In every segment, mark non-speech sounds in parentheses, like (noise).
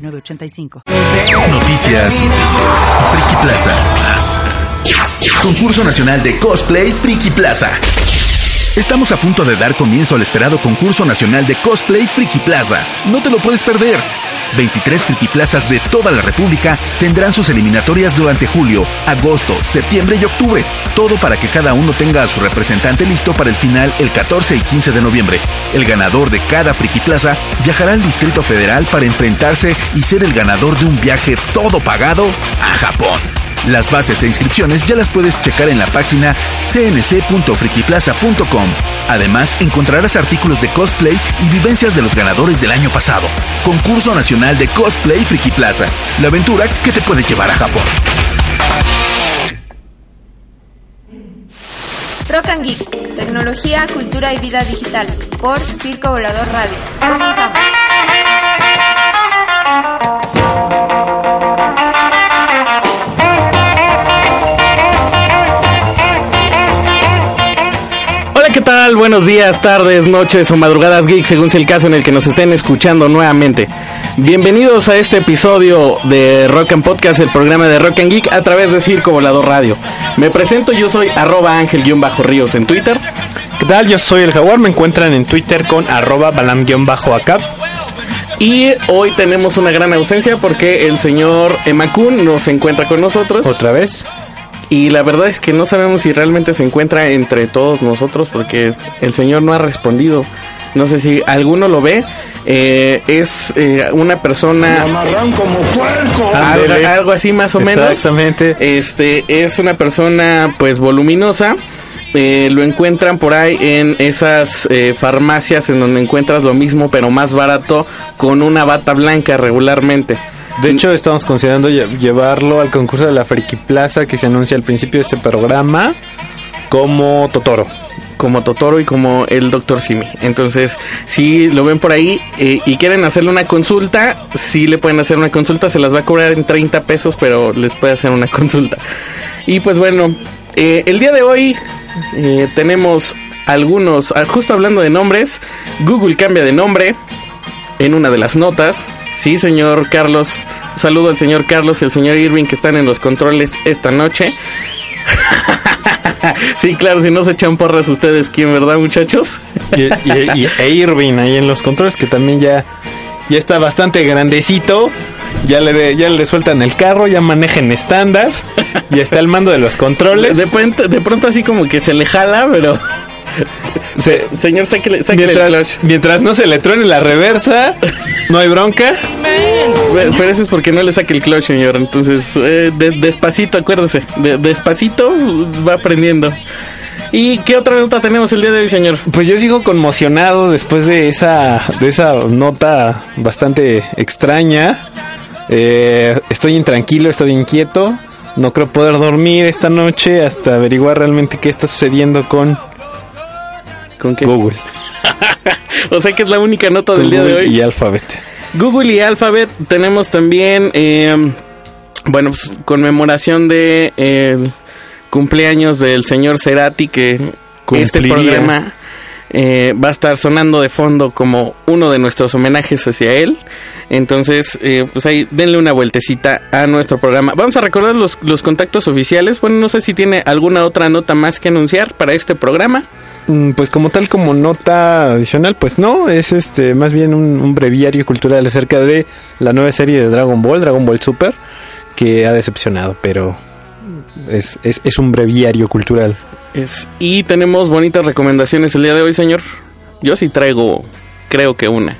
906985. Noticias. Friki Plaza. Concurso Nacional de Cosplay Friki Plaza. Estamos a punto de dar comienzo al esperado concurso nacional de cosplay Friki Plaza. No te lo puedes perder. 23 Friki Plazas de toda la República tendrán sus eliminatorias durante julio, agosto, septiembre y octubre. Todo para que cada uno tenga a su representante listo para el final el 14 y 15 de noviembre. El ganador de cada Friki Plaza viajará al Distrito Federal para enfrentarse y ser el ganador de un viaje todo pagado a Japón. Las bases e inscripciones ya las puedes checar en la página cnc.frikiplaza.com. Además, encontrarás artículos de cosplay y vivencias de los ganadores del año pasado. Concurso Nacional de Cosplay Friki Plaza. La aventura que te puede llevar a Japón. Rock and Geek, tecnología, cultura y vida digital, por Circo Volador Radio. Comenzamos. ¿Qué tal? Buenos días, tardes, noches o madrugadas geek, según sea el caso en el que nos estén escuchando nuevamente. Bienvenidos a este episodio de Rock and Podcast, el programa de Rock and Geek a través de Circo Volador Radio. Me presento, yo soy arroba ángel-ríos en Twitter. ¿Qué tal? Yo soy el Jaguar, me encuentran en Twitter con arroba balam-acap. Y hoy tenemos una gran ausencia porque el señor Emakun no se encuentra con nosotros. ¿Otra vez? Y la verdad es que no sabemos si realmente se encuentra entre todos nosotros porque el señor no ha respondido. No sé si alguno lo ve. Eh, es eh, una persona. como puerco. Algo, algo así más o menos. Exactamente. Este es una persona pues voluminosa. Eh, lo encuentran por ahí en esas eh, farmacias en donde encuentras lo mismo pero más barato con una bata blanca regularmente. De hecho, estamos considerando lle- llevarlo al concurso de la Friki Plaza que se anuncia al principio de este programa como Totoro. como Totoro y como el Dr. Simi. Entonces, si lo ven por ahí eh, y quieren hacerle una consulta, sí le pueden hacer una consulta, se las va a cobrar en 30 pesos, pero les puede hacer una (laughs) consulta. Y pues bueno, eh, el día de hoy eh, tenemos algunos, ah, justo hablando de nombres, Google cambia de nombre en una de las notas. Sí, señor Carlos. Un saludo al señor Carlos y al señor Irving que están en los controles esta noche. (laughs) sí, claro, si no se echan porras ustedes, ¿quién, verdad, muchachos? (laughs) Y, y- y- e Irving ahí en los controles que también ya, ya está bastante grandecito. Ya le, ya le sueltan el carro, ya maneja en estándar. Ya está al mando de los controles. De, pronto, de pronto así como que se le jala, pero... (laughs) Se- Señor, sáquele, sáquele el mientras, clutch. mientras no se le truene la reversa, no hay bronca. Pero pero eso es porque no le saque el clutch, señor. Entonces, eh, de- despacito, acuérdese. De- despacito va aprendiendo. ¿Y qué otra nota tenemos el día de hoy, señor? Pues yo sigo conmocionado después de esa, de esa nota bastante extraña. Eh, estoy intranquilo, estoy inquieto. No creo poder dormir esta noche hasta averiguar realmente qué está sucediendo con ¿Con qué? Google. (laughs) O sea que es la única nota del día de Google hoy. y Alphabet. Google y Alphabet tenemos también, eh, bueno, pues, conmemoración de el cumpleaños del señor Cerati que este Cumpliría. programa eh, va a estar sonando de fondo como uno de nuestros homenajes hacia él. Entonces, eh, pues ahí denle una vueltecita a nuestro programa. Vamos a recordar los, los contactos oficiales. Bueno, no sé si tiene alguna otra nota más que anunciar para este programa. Mm, Pues como tal, como nota adicional, pues no, es este más bien un, un breviario cultural acerca de la nueva serie de Dragon Ball, Dragon Ball Super, que ha decepcionado, pero es, es, es un breviario cultural. Es, y tenemos bonitas recomendaciones el día de hoy, señor. Yo sí traigo, creo que una.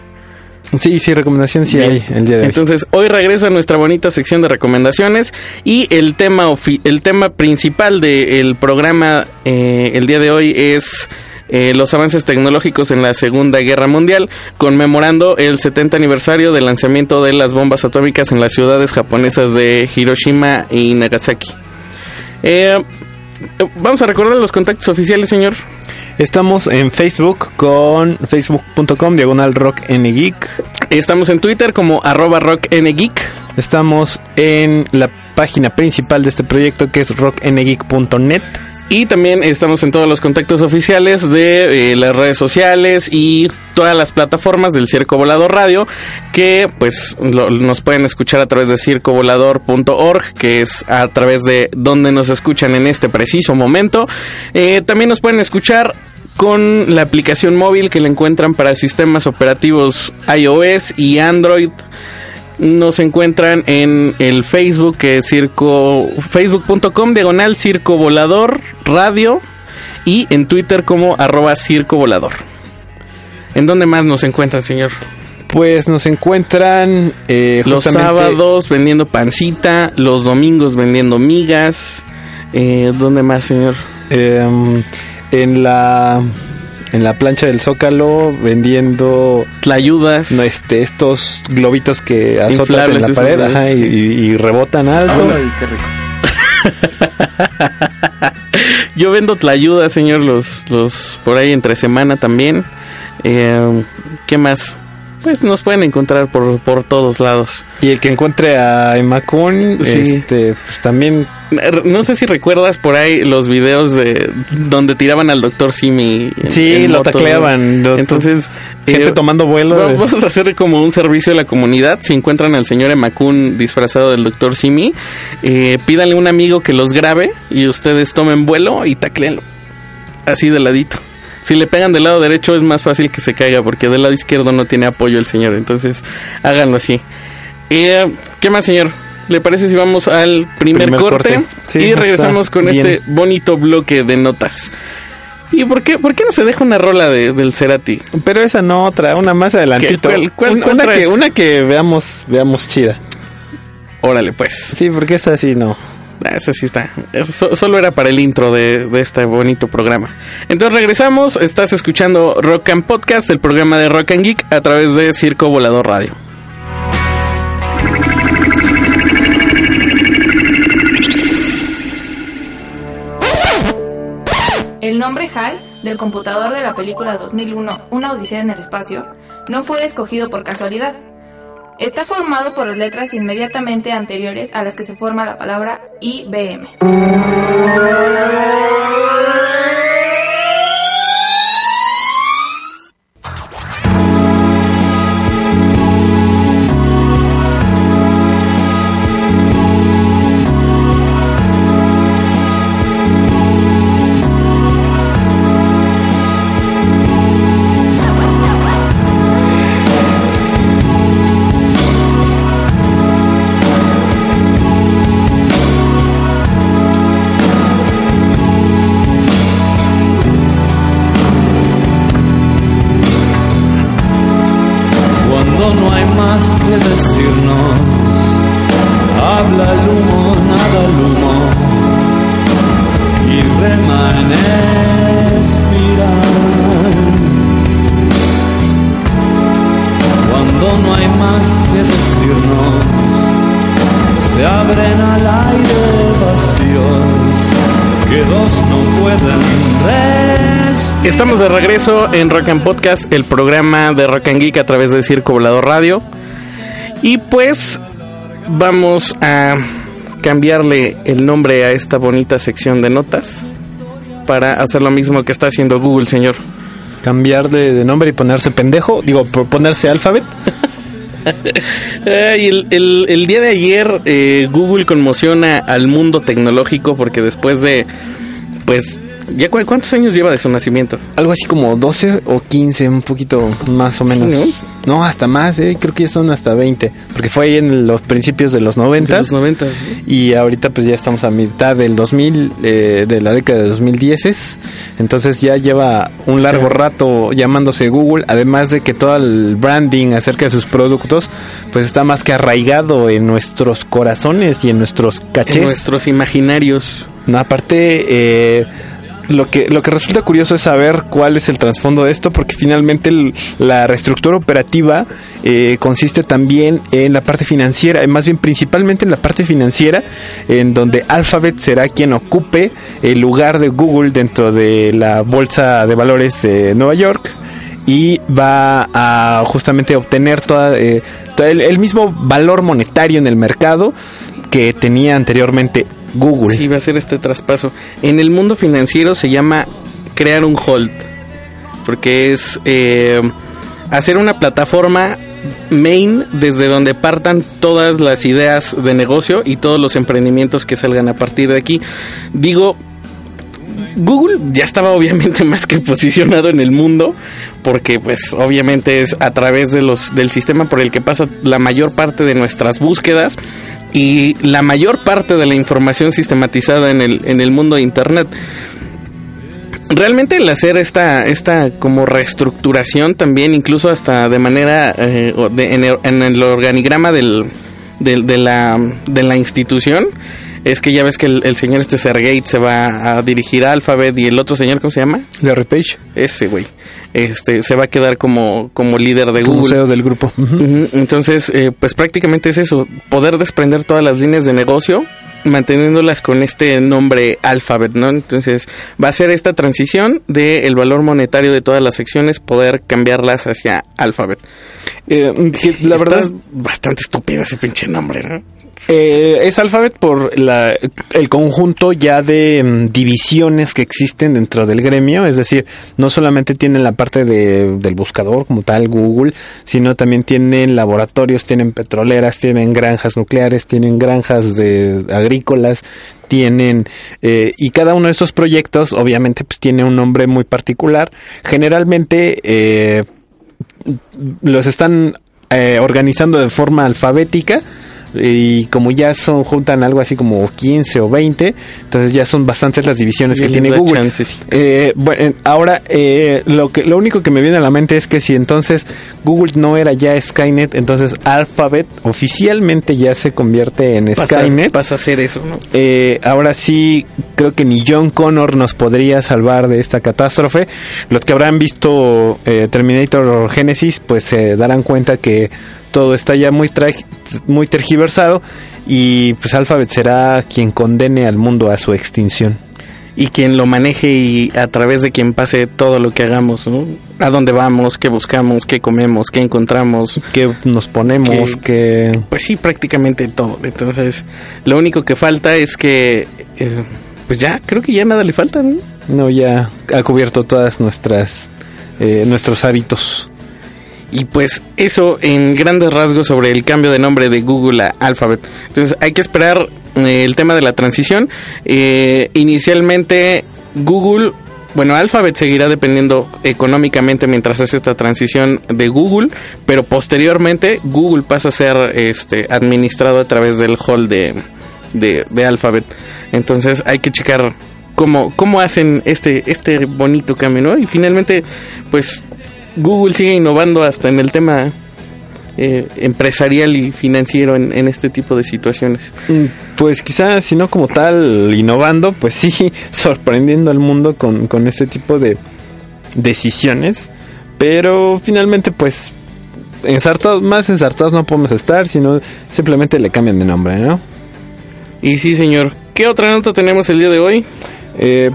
Sí, sí, recomendación sí Bien. hay el día de hoy. Entonces, hoy regresa nuestra bonita sección de recomendaciones y el tema, el tema principal del programa eh, el día de hoy es eh, los avances tecnológicos en la Segunda Guerra Mundial, conmemorando el 70 aniversario del lanzamiento de las bombas atómicas en las ciudades japonesas de Hiroshima y Nagasaki. Eh, vamos a recordar los contactos oficiales, señor. Estamos en Facebook con facebook.com diagonal rock geek. Estamos en Twitter como arroba rockngeek. Estamos en la página principal de este proyecto que es rockngeek.net. Y también estamos en todos los contactos oficiales de eh, las redes sociales y todas las plataformas del Circo Volador Radio, que pues nos pueden escuchar a través de circovolador.org, que es a través de donde nos escuchan en este preciso momento. Eh, también nos pueden escuchar con la aplicación móvil que la encuentran para sistemas operativos iOS y Android. Nos encuentran en el Facebook que es circo facebook.com diagonal circo volador radio y en Twitter como arroba circo volador. ¿En dónde más nos encuentran, señor? Pues nos encuentran eh, Los sábados vendiendo pancita, los domingos vendiendo migas. Eh, ¿Dónde más, señor? em, en la en la plancha del Zócalo vendiendo Tlayudas. no, este, estos globitos que azotas Inflables en la pared ajá, y, sí. y- y rebotan alto. (laughs) Yo vendo tlayudas, señor, los, los por ahí entre semana también. Eh, ¿Qué más? Pues nos pueden encontrar por, por todos lados. Y el que encuentre a Emacun, Sí. este, pues también No sé si recuerdas por ahí los videos de donde tiraban al doctor Simi. en- Sí, en lo tacleaban. lo- Entonces, gente eh, tomando vuelo. de- Vamos a hacer como un servicio a la comunidad. Si encuentran al señor Emakun disfrazado del doctor Simi, eh, pídanle a un amigo que los grabe y ustedes tomen vuelo y tacleenlo. Así de ladito. Si le pegan del lado derecho es más fácil que se caiga porque del lado izquierdo no tiene apoyo el señor. Entonces, háganlo así. Eh, ¿Qué más, señor? ¿Le parece si vamos al primer, Primer corte? corte. Sí, y regresamos con bien. este bonito bloque de notas. ¿Y por qué, por qué no se deja una rola de, del Cerati? Pero esa no otra, una más adelantito. ¿Cuál- cuál- una, cuál una traes? que, una que veamos, veamos chida. Órale, pues. Sí, porque esta sí no. Ah, Eso sí está. Eso so- solo era para el intro de, de este bonito programa. Entonces regresamos. Estás escuchando Rock and Podcast, el programa de Rock and Geek a través de Circo Volador Radio. El nombre HAL del computador de la película 2001, Una Odisea en el Espacio, no fue escogido por casualidad. Está formado por las letras inmediatamente anteriores a las que se forma la palabra IBM. Regreso en Rock and Podcast, el programa de Rock and Geek a través de Circo Volador Radio. Y pues vamos a cambiarle el nombre a esta bonita sección de notas para hacer lo mismo que está haciendo Google, señor. Cambiar de, nombre y ponerse pendejo. Digo, ponerse alfabet. (laughs) Ay, el, el- el día de ayer eh, Google conmociona al mundo tecnológico porque después de, pues, ¿ya cu- cuántos años lleva de su nacimiento? Algo así como 12 o 15, un poquito más o Sí, menos. ¿no? no, hasta más, eh, creo que ya son hasta 20. Porque fue ahí en los principios de los De 90. los 90. Y ahorita pues ya estamos a mitad del 2000, eh, de la década de 2010. Entonces ya lleva un largo Sí. rato llamándose Google. Además de que todo el branding acerca de sus productos pues está más que arraigado en nuestros corazones y en nuestros En cachés. nuestros imaginarios. No, aparte, eh, lo que lo que resulta curioso es saber cuál es el trasfondo de esto, porque finalmente la reestructura operativa eh, consiste también en la parte financiera, más bien principalmente en la parte financiera, en donde Alphabet será quien ocupe el lugar de Google dentro de la bolsa de valores de Nueva York y va a justamente obtener toda, eh, el, el mismo valor monetario en el mercado que tenía anteriormente Google. Sí, va a ser este traspaso. En el mundo financiero se llama crear un hold, porque es eh, hacer una plataforma main desde donde partan todas las ideas de negocio y todos los emprendimientos que salgan a partir de aquí. Digo, Google ya estaba obviamente (laughs) más que posicionado en el mundo porque pues obviamente es a través de los del sistema por el que pasa la mayor parte de nuestras búsquedas y la mayor parte de la información sistematizada en el en el mundo de internet. Realmente el hacer esta esta como reestructuración también incluso hasta de manera eh, en el organigrama del, del- de la de la institución es que ya ves que el, el señor este Sergey se va a dirigir a Alphabet y el otro señor cómo se llama Larry Page, ese güey este se va a quedar como como líder de como Google CEO del grupo. Entonces, eh, pues prácticamente es eso, poder desprender todas las líneas de negocio manteniéndolas con este nombre Alphabet, ¿no? Entonces, va a ser esta transición del valor monetario de todas las secciones, poder cambiarlas hacia Alphabet. Eh, que la verdad bastante estúpido ese pinche nombre, ¿no? Eh, es Alphabet por la, el conjunto ya de mm, divisiones que existen dentro del gremio, es decir, no solamente tienen la parte de, del buscador como tal, Google, sino también tienen laboratorios, tienen petroleras, tienen granjas nucleares, tienen granjas de agrícolas, tienen eh, y cada uno de estos proyectos obviamente pues tiene un nombre muy particular. Generalmente eh, los están eh, organizando de forma alfabética y como ya son juntan algo así como 15 o 20 entonces ya son bastantes las divisiones que tiene Google. Eh, bueno, ahora eh, lo que lo único que me viene a la mente es que si entonces Google no era ya Skynet entonces Alphabet oficialmente ya se convierte en Pasa, Skynet pasa a ser eso, ¿no? eh, ahora sí, creo que ni John Connor nos podría salvar de esta catástrofe. Los que habrán visto eh, Terminator Genesis, pues se darán cuenta que todo está ya muy, muy tergiversado y pues Alphabet será quien condene al mundo a su extinción. y quien lo maneje y a través de quien pase todo lo que hagamos, ¿no? A dónde vamos, qué buscamos, qué comemos, qué encontramos. Que nos ponemos, que... Pues sí, prácticamente todo. Entonces, lo único que falta es que, eh, pues ya, creo que ya nada le falta, ¿no? No, ya ha cubierto todas nuestras... eh, nuestros hábitos. Y pues eso en grandes rasgos sobre el cambio de nombre de Google a Alphabet. Entonces hay que esperar eh, el tema de la transición. Eh, inicialmente Google, bueno, Alphabet seguirá dependiendo económicamente mientras hace esta transición de Google, pero posteriormente Google pasa a ser este administrado a través del hall de, de, de Alphabet. Entonces hay que checar cómo, cómo hacen este, este bonito cambio, ¿no? Y finalmente, pues Google sigue innovando hasta en el tema eh, empresarial y financiero en, en este tipo de situaciones. Mm, Pues quizás, si no como tal, innovando, pues sí, (laughs) sorprendiendo al mundo con, con este tipo de decisiones. Pero finalmente, pues, ensartados, más ensartados no podemos estar, sino simplemente le cambian de nombre, ¿no? Y sí, señor. ¿Qué otra nota tenemos el día de hoy? Eh,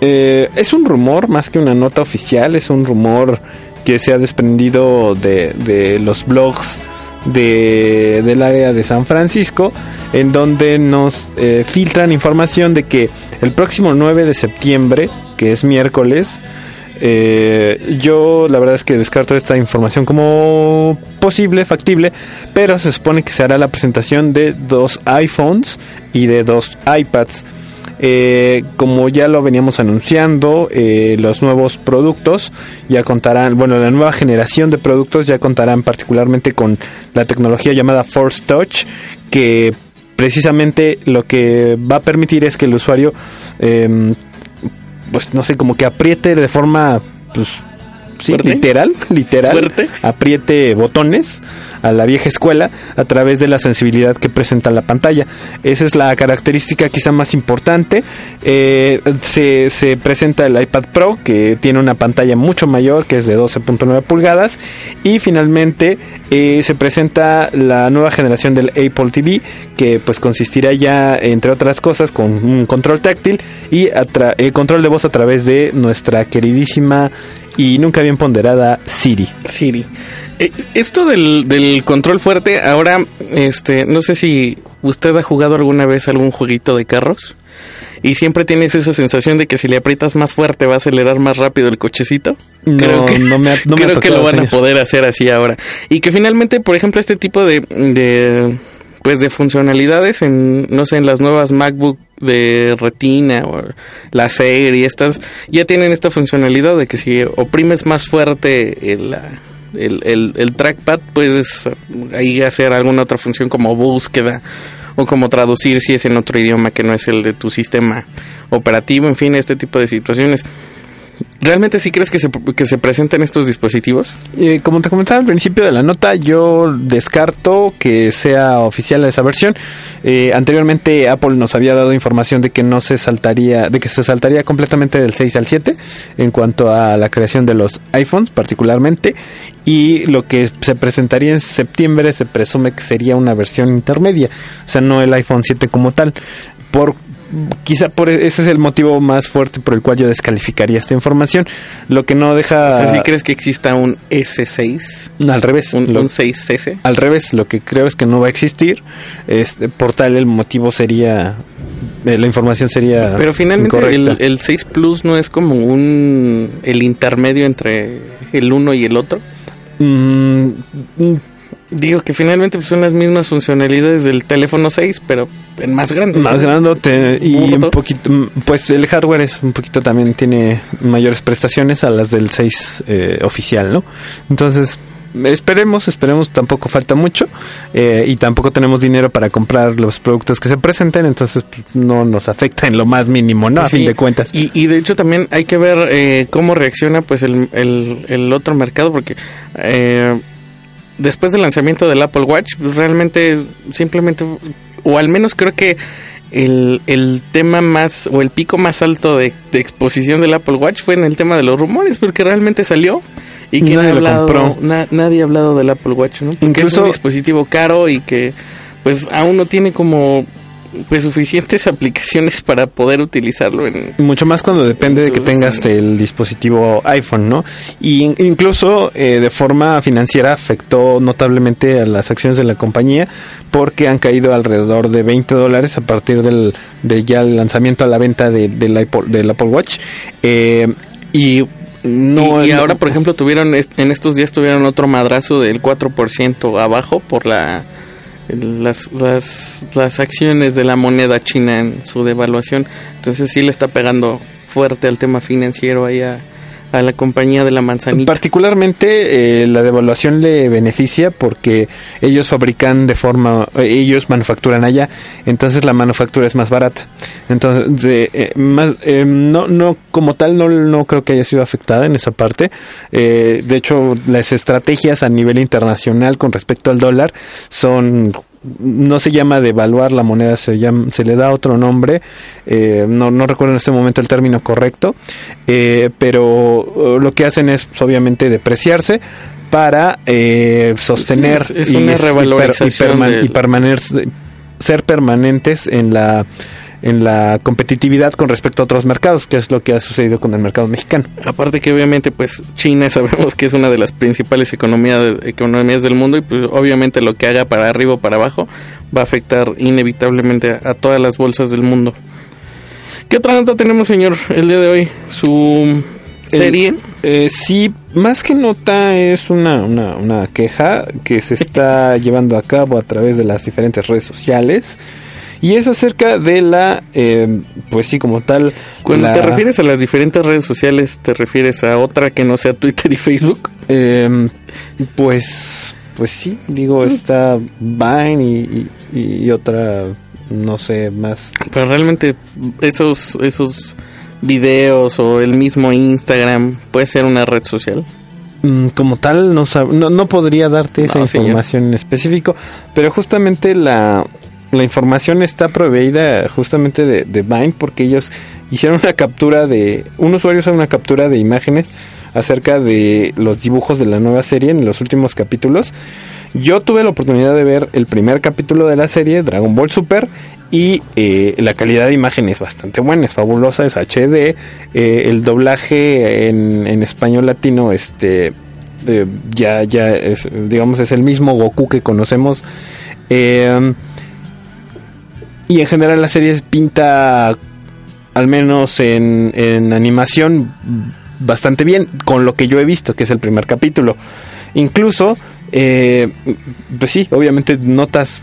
eh, es un rumor más que una nota oficial, es un rumor que se ha desprendido de, de los blogs de, del área de San Francisco, en donde nos eh, filtran información de que el próximo 9 de septiembre, que es miércoles, eh, yo la verdad es que descarto esta información como posible, factible, pero se supone que se hará la presentación de dos iPhones y de dos iPads. Eh, como ya lo veníamos anunciando, eh, los nuevos productos ya contarán, bueno, la nueva generación de productos ya contarán particularmente con la tecnología llamada Force Touch, que precisamente lo que va a permitir es que el usuario, eh, pues no sé, como que apriete de forma pues, sí, literal, literal, ¿Fuerte? apriete botones a la vieja escuela a través de la sensibilidad que presenta la pantalla. Esa es la característica quizá más importante. Eh, se, se presenta el iPad Pro que tiene una pantalla mucho mayor que es de 12.9 pulgadas y finalmente eh, se presenta la nueva generación del Apple TV que pues consistirá ya entre otras cosas con un control táctil y atra- eh, control de voz a través de nuestra queridísima y nunca bien ponderada Siri. Siri. Eh, esto del, del control fuerte, ahora, este, no sé si usted ha jugado alguna vez algún jueguito de carros y siempre tienes esa sensación de que si le aprietas más fuerte va a acelerar más rápido el cochecito. No, creo que, no me ha- no me ha (laughs) creo que lo van a poder hacer así ahora. Y que finalmente, por ejemplo, este tipo de, de pues de funcionalidades en no sé en las nuevas MacBook de retina o la y estas ya tienen esta funcionalidad de que si oprimes más fuerte el, el, el- el trackpad puedes ahí hacer alguna otra función como búsqueda o como traducir si es en otro idioma que no es el de tu sistema operativo, en fin, este tipo de situaciones. ¿Realmente sí crees que se, que se presenten estos dispositivos? Eh, como te comentaba al principio de la nota, yo descarto que sea oficial esa versión. Eh, anteriormente Apple nos había dado información de que no se saltaría, de que se saltaría completamente del 6 al 7 en cuanto a la creación de los iPhones particularmente y lo que se presentaría en septiembre se presume que sería una versión intermedia, o sea, no el iPhone 7 como tal. Por quizá por e, ese es el motivo más fuerte por el cual yo descalificaría esta información, lo que no deja O sea, ¿sí crees que exista un S6? al revés, Un, lo- un 6S. al revés, lo que creo es que no va a existir. Este, por tal, el motivo sería. eh, la información sería. Pero finalmente el, incorrecta. el 6 Plus no es como un el intermedio entre el uno y el otro. Mm, Digo que finalmente pues, son las mismas funcionalidades del teléfono 6, pero en más grande. más grandote y Burdo. un poquito. mm, Pues el hardware es un poquito también tiene mayores prestaciones a las del 6 eh, oficial, ¿no? Entonces. Esperemos, esperemos, tampoco falta mucho eh, y tampoco tenemos dinero para comprar los productos que se presenten, entonces pues, no nos afecta en lo más mínimo, ¿no? A Sí, fin de cuentas. Y, y de hecho también hay que ver eh, cómo reacciona pues el, el, el otro mercado porque eh, después del lanzamiento del Apple Watch pues, realmente simplemente o al menos creo que el, el tema más o el pico más alto de, de exposición del Apple Watch fue en el tema de los rumores porque realmente salió y que Nadie lo hablado, compró. na- nadie ha hablado del Apple Watch, ¿no? Porque es Incluso- un dispositivo caro y que pues aún no tiene como pues suficientes aplicaciones para poder utilizarlo en Mucho más cuando depende de que tengas sí. el dispositivo iPhone, ¿no? Y in- incluso eh, de forma financiera afectó notablemente a las acciones de la compañía porque han caído alrededor de 20 dólares a partir del de ya el lanzamiento a la venta de- del, Apple, del Apple Watch. Eh, y no y, y ahora, por ejemplo, tuvieron est- en estos días tuvieron otro madrazo del 4% abajo por la las, las, las acciones de la moneda china en su devaluación. Entonces sí le está pegando fuerte al tema financiero ahí a, a la compañía de la manzanita. Particularmente eh, la devaluación le beneficia porque ellos fabrican de forma, eh, ellos manufacturan allá, entonces la manufactura es más barata. Entonces, de, eh, más, eh, no, no como tal no, no creo que haya sido afectada en esa parte. Eh, de hecho, las estrategias a nivel internacional con respecto al dólar son no se llama devaluar la moneda, se llama, se le da otro nombre, eh, no, no recuerdo en este momento el término correcto, eh, pero eh, lo que hacen es obviamente depreciarse para eh, sostener Sí, es- es una y, del- y permanecer- ser permanentes en la en la competitividad con respecto a otros mercados, que es lo que ha sucedido con el mercado mexicano. Aparte que obviamente pues China (laughs) sabemos que es una de las principales economías, economías del mundo y pues obviamente lo que haga para arriba o para abajo va a afectar inevitablemente a, a todas las bolsas del mundo. ¿Qué otra nota tenemos señor el día de hoy? Su serie. Eh, sí, más que nota es una, una, una queja que se está (laughs) llevando a cabo a través de las diferentes redes sociales. Y es acerca de la, eh, pues sí, como tal. Cuando la- te refieres a las diferentes redes sociales, ¿te refieres a otra que no sea Twitter y Facebook? Eh, pues, pues sí, digo, está Vine y, y- y otra, no sé, más. Pero realmente esos, esos videos o el mismo Instagram puede ser una red social. mm, como tal no, no, no podría darte esa No, señor. información en específico, pero justamente la, la información está proveída justamente de, de Vine porque ellos hicieron una captura de, un usuario hizo una captura de imágenes acerca de los dibujos de la nueva serie en los últimos capítulos. Yo tuve la oportunidad de ver el primer capítulo de la serie, Dragon Ball Super, y eh, la calidad de imagen es bastante buena, es fabulosa, es HD. eh, el doblaje en, en español latino, este, eh, ya, ya, digamos, es el mismo Goku que conocemos. Eh, y en general la serie pinta, al menos en, en animación, bastante bien, con lo que yo he visto, que es el primer capítulo. Incluso, eh, pues sí, obviamente notas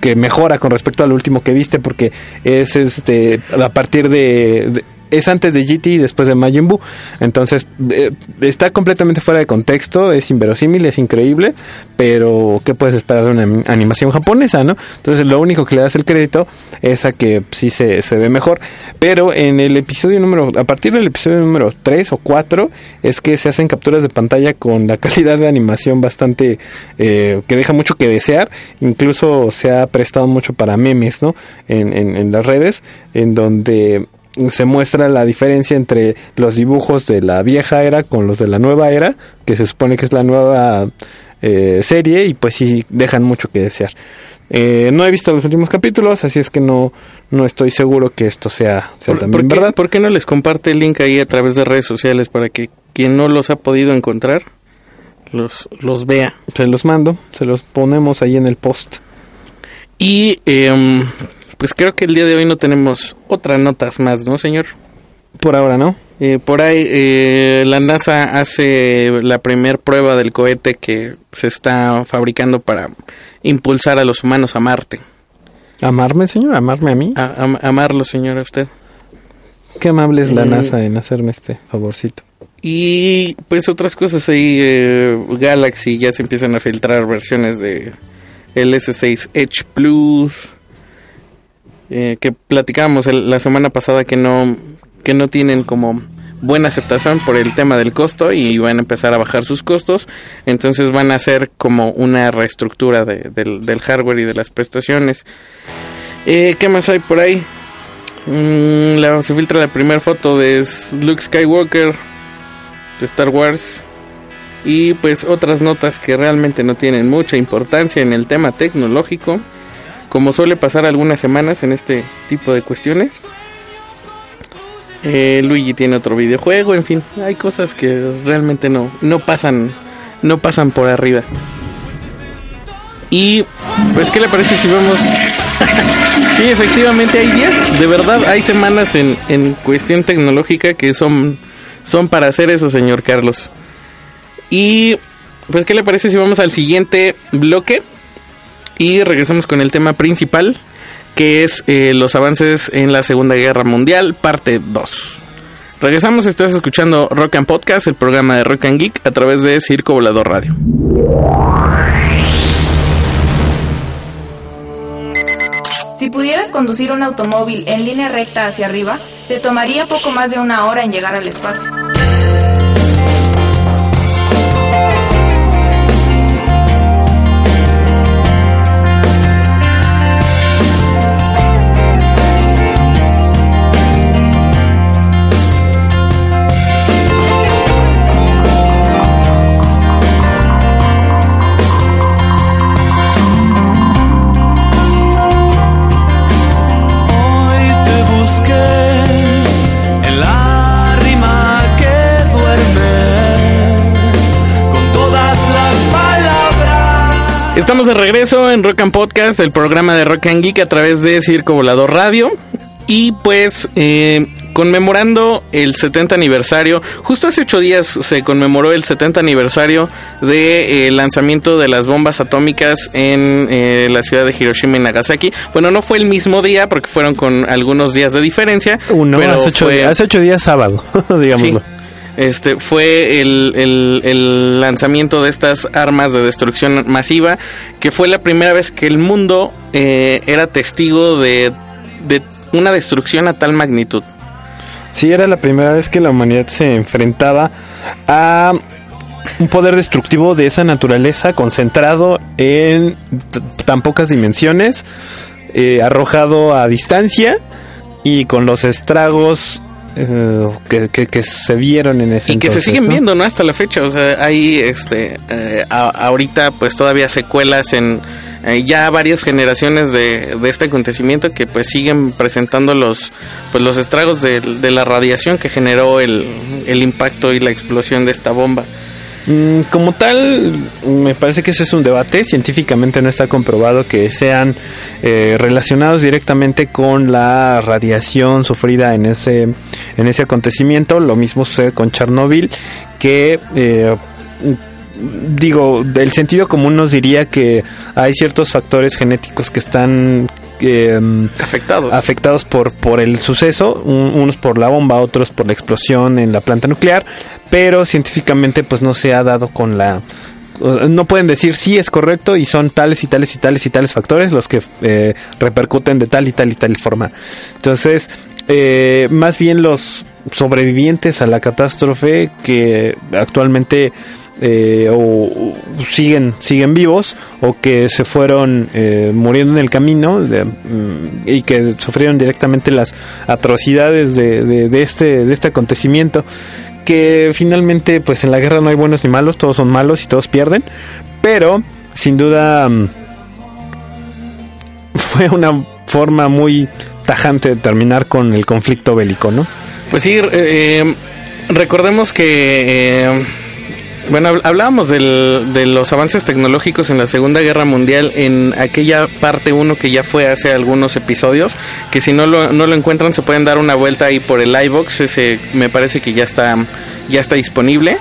que mejora con respecto al último que viste porque es este a partir de, de- es antes de GT y después de Majin Buu. Entonces, eh, está completamente fuera de contexto, es inverosímil, es increíble, pero ¿qué puedes esperar de una anim- animación japonesa, no? Entonces, lo único que le das el crédito es a que sí se, se ve mejor. Pero en el episodio número, a partir del episodio número 3 o 4, es que se hacen capturas de pantalla con la (laughs) calidad de animación bastante, eh, que deja mucho que desear. Incluso se ha prestado mucho para memes, ¿no? En, en, en las redes, en donde se muestra la diferencia entre los dibujos de la vieja era con los de la nueva era, que se supone que es la nueva eh, serie y pues sí dejan mucho que desear. Eh, no he visto los últimos capítulos, así es que no, no estoy seguro que esto sea, sea ¿Por, también por qué, verdad. por qué no les comparte el link ahí a través de redes sociales para que quien no los ha podido encontrar los, los vea? Se los mando, se los ponemos ahí en el post. Y em, pues creo que el día de hoy no tenemos otras notas más, ¿no, señor? Por ahora, ¿no? Eh, por ahí eh, la NASA hace la primer prueba del cohete que se está fabricando para impulsar a los humanos a Marte. Amarme, señor, amarme a mí. A, amarlo, señor, a usted. Qué amable es la Mm. NASA en hacerme este favorcito. Y pues otras cosas ahí, eh, Galaxy ya se empiezan a filtrar versiones de el S6 Edge Plus, eh, que platicábamos el- la semana pasada que no, que no tienen como buena aceptación por el tema del costo y van a empezar a bajar sus costos, entonces van a hacer como una reestructura de- del, del hardware y de las prestaciones. Eh, ¿Qué más hay por ahí? Mm, se filtra la primera foto de Luke Skywalker de Star Wars y pues otras notas que realmente no tienen mucha importancia en el tema tecnológico como suele pasar algunas semanas en este tipo de cuestiones Eh, Luigi tiene otro videojuego en fin hay cosas que realmente no no pasan no pasan por arriba. Y pues qué le parece si vemos (laughs) sí efectivamente hay días de verdad hay semanas en, en cuestión tecnológica que son son para hacer eso señor Carlos. Y pues, ¿qué le parece si vamos al siguiente bloque? Y regresamos con el tema principal, que es eh, los avances en la Segunda Guerra Mundial, parte 2. Regresamos, estás escuchando Rock and Podcast, el programa de Rock and Geek, a través de Circo Volador Radio. Si pudieras conducir un automóvil en línea recta hacia arriba, te tomaría poco más de una hora en llegar al espacio. Estamos de regreso en Rock and Podcast, el programa de Rock and Geek a través de Circo Volador Radio. Y pues, eh, conmemorando el 70 aniversario, justo hace ocho días se conmemoró el 70 aniversario del lanzamiento de las bombas atómicas en eh, la ciudad de Hiroshima y Nagasaki. Bueno, no fue el mismo día porque fueron con algunos días de diferencia. Uno, pero hace, ocho, fue- días- hace ocho días sábado, (laughs) digámoslo. Sí. Este fue el, el- lanzamiento de estas armas de destrucción masiva, que fue la primera vez que el mundo eh, era testigo de, de una destrucción a tal magnitud. Sí, era la primera vez que la humanidad se enfrentaba a un poder destructivo de esa naturaleza concentrado en tan pocas dimensiones, eh, arrojado a distancia y con los estragos que, que- que se vieron en ese y que se siguen ¿no? viendo no hasta la fecha o sea hay este eh, a- ahorita pues todavía secuelas en eh, ya varias generaciones de, de este acontecimiento que pues siguen presentando los pues los estragos de, de la radiación que generó el, el impacto y la explosión de esta bomba Mm, Como tal, me parece que ese es un debate. Científicamente no está comprobado que sean eh, relacionados directamente con la radiación sufrida en ese, en ese acontecimiento. Lo mismo sucede con Chernobyl, que eh, digo, el sentido común nos diría que hay ciertos factores genéticos que están eh, afectado afectados por, por el suceso, un- unos por la bomba, otros por la explosión en la planta nuclear, pero científicamente pues no se ha dado con la... No pueden decir sí es correcto y son tales y tales y tales y tales factores los que eh, repercuten de tal y tal y tal forma. Entonces, eh, más bien los sobrevivientes a la catástrofe que actualmente eh, o, siguen siguen vivos o que se fueron eh, muriendo en el camino mm, y que sufrieron directamente las atrocidades de, de- este de este acontecimiento que finalmente pues en la guerra no hay buenos ni malos todos son malos y todos pierden pero sin duda mm, (laughs) fue una forma muy tajante de terminar con el conflicto bélico no Pues sí, eh, recordemos que, bueno, hab- hablábamos del- de los avances tecnológicos en la Segunda Guerra Mundial en aquella parte 1 que ya fue hace algunos episodios, que si no lo, no lo encuentran se pueden dar una vuelta ahí por el iBox, ese me parece que ya está, ya está disponible.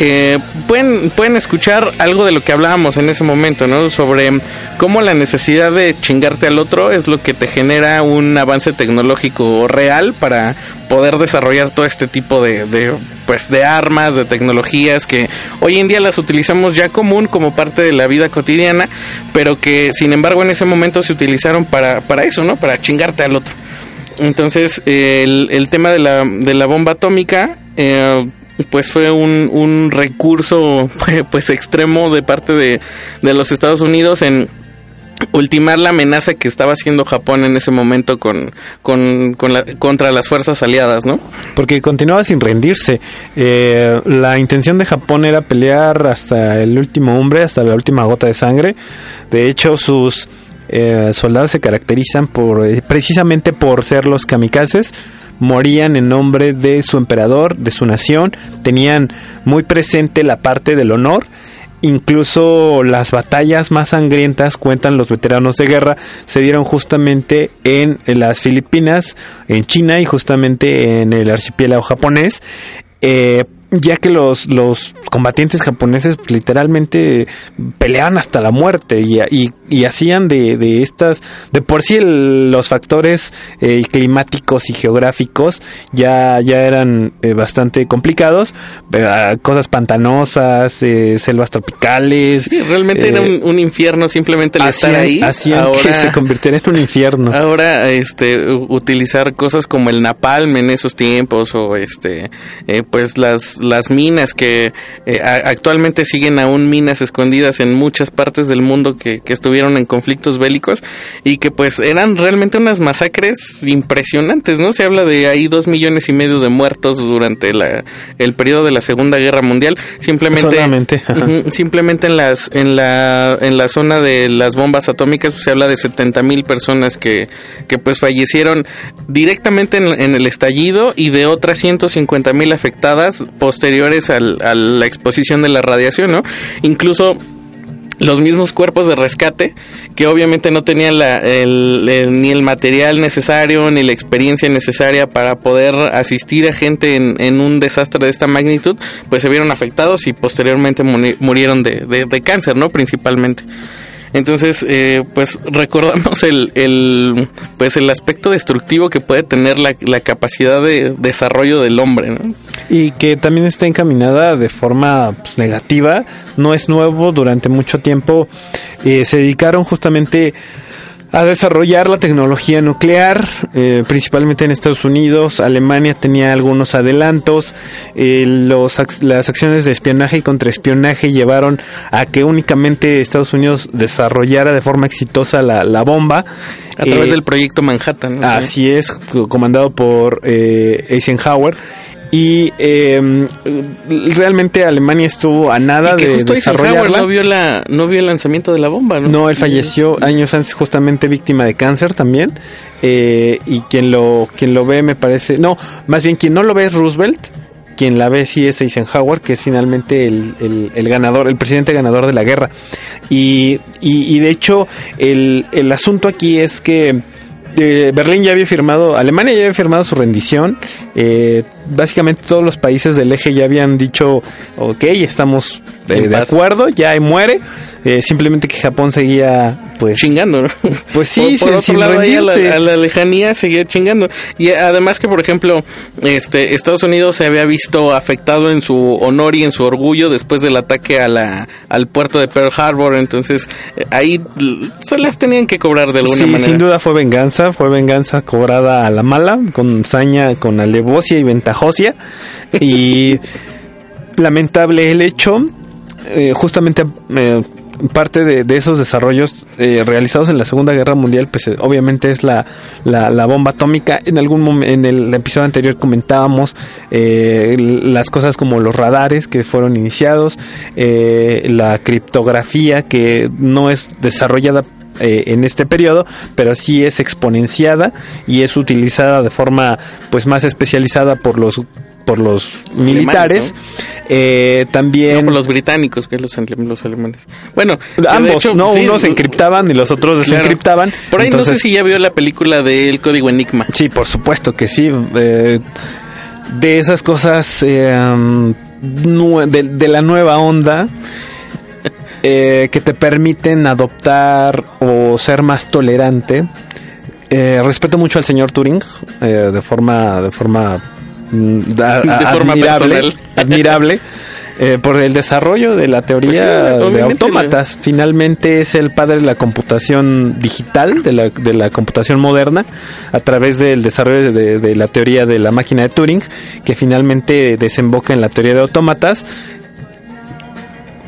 Eh, pueden, pueden escuchar algo de lo que hablábamos en ese momento, ¿no? Sobre cómo la necesidad de chingarte al otro es lo que te genera un avance tecnológico real para poder desarrollar todo este tipo de, de, pues de armas, de tecnologías que hoy en día las utilizamos ya común como parte de la vida cotidiana, pero que sin embargo en ese momento se utilizaron para, para eso, ¿no? Para chingarte al otro. Entonces, eh, el, el tema de la, de la bomba atómica, eh, pues fue un, un recurso (laughs) pues extremo de parte de, de los Estados Unidos en ultimar la amenaza que estaba haciendo Japón en ese momento con, con, con la, contra las fuerzas aliadas, ¿no? porque continuaba sin rendirse. Eh, la intención de Japón era pelear hasta el último hombre, hasta la última gota de sangre. De hecho, sus eh, soldados se caracterizan por eh, precisamente por ser los kamikazes. Morían en nombre de su emperador, de su nación. Tenían muy presente la parte del honor. Incluso las batallas más sangrientas, cuentan los veteranos de guerra, se dieron justamente en, las Filipinas, en China y justamente en el archipiélago japonés. Eh, ya que los, los combatientes japoneses literalmente peleaban hasta la muerte y, y, y hacían de, de estas, de por sí el- los factores eh, climáticos y geográficos ya, ya eran eh, bastante complicados, eh, cosas pantanosas, selvas tropicales. Sí, realmente era un, un infierno simplemente el estar hacían- ahí. hacían que se convirtiera en un infierno. Ahora, este, utilizar cosas como el napalm en esos tiempos o este, pues las las minas que eh, a- actualmente siguen aún minas escondidas en muchas partes del mundo que, que estuvieron en conflictos bélicos y que pues eran realmente unas masacres impresionantes, ¿no? Se habla de ahí dos millones y medio de muertos durante la, el periodo de la Segunda Guerra Mundial, simplemente Solamente, simplemente en las en la en la zona de las bombas atómicas pues, se habla de 70 mil personas que, que pues fallecieron directamente en, en el estallido y de otras 150 mil afectadas posteriores al- a la exposición de la radiación, ¿no? Incluso los mismos cuerpos de rescate que obviamente no tenían ni el material necesario ni la experiencia necesaria para poder asistir a gente en, un desastre de esta magnitud pues se vieron afectados y posteriormente murieron de, de- de cáncer no principalmente entonces eh, pues recordamos el, el pues el aspecto destructivo que puede tener la, la capacidad de desarrollo del hombre ¿no? Y que también está encaminada de forma pues, negativa. No es nuevo, durante mucho tiempo eh, se dedicaron justamente a desarrollar la tecnología nuclear, eh, principalmente en Estados Unidos. Alemania tenía algunos adelantos. Eh, los, las acciones de espionaje y contraespionaje llevaron a que únicamente Estados Unidos desarrollara de forma exitosa la, la bomba. A través Eh, del proyecto Manhattan. ¿no? Así es, co- comandado por eh, Eisenhower. Y eh, realmente Alemania estuvo a nada Y que de justo Eisenhower desarrollarla. no vio, la, no vio el lanzamiento de la bomba, ¿no? No, él falleció años antes justamente víctima de cáncer también. Eh, y quien lo, quien lo ve me parece... No, más bien quien no lo ve es Roosevelt. Quien la ve sí es Eisenhower, que es finalmente el, el- el ganador, el presidente ganador de la guerra. Y, y, y de hecho, el, el asunto aquí es que eh, Berlín ya había firmado, Alemania ya había firmado su rendición. eh, básicamente todos los países del eje ya habían dicho, ok, estamos eh, de paz. acuerdo, ya muere. Eh, simplemente que Japón seguía, pues, chingando, ¿no? Pues sí, por, por otro sin lado, ahí a la, rendirse. a la lejanía seguía chingando. Y además que, por ejemplo, este Estados Unidos se había visto afectado en su honor y en su orgullo después del ataque a la, al puerto de Pearl Harbor. Entonces, eh, ahí se las tenían que cobrar de alguna sí, manera. sin duda fue venganza, fue venganza cobrada a la mala, con saña, con alevosia y ventajosia. (laughs) Y lamentable el hecho, eh, justamente eh, parte de, de esos desarrollos eh, realizados en la Segunda Guerra Mundial, pues eh, obviamente es la, la, la bomba atómica. En algún mom- en el episodio anterior comentábamos eh, las cosas como los radares que fueron iniciados, eh, la criptografía que no es desarrollada eh, en este periodo, pero sí es exponenciada y es utilizada de forma pues más especializada por los por los militares. Eh, también No, por los británicos, que los, los alemanes. Bueno, de ambos, hecho, no, sí, unos encriptaban y los otros claro. desencriptaban. Por ahí no sé si ya vio la película del Código Enigma. Sí, por supuesto que sí. eh, de esas cosas eh, nue- de, de la nueva onda eh, que te permiten adoptar o ser más tolerante. Eh, respeto mucho al señor Turing eh, de forma de forma mm, (laughs) De admirable, admirable eh, por el desarrollo de la teoría Pues sí, de autómatas. Finalmente es el padre de la computación digital, de la, de la computación moderna, a través del desarrollo de, de la teoría de la máquina de Turing, que finalmente desemboca en la teoría de autómatas.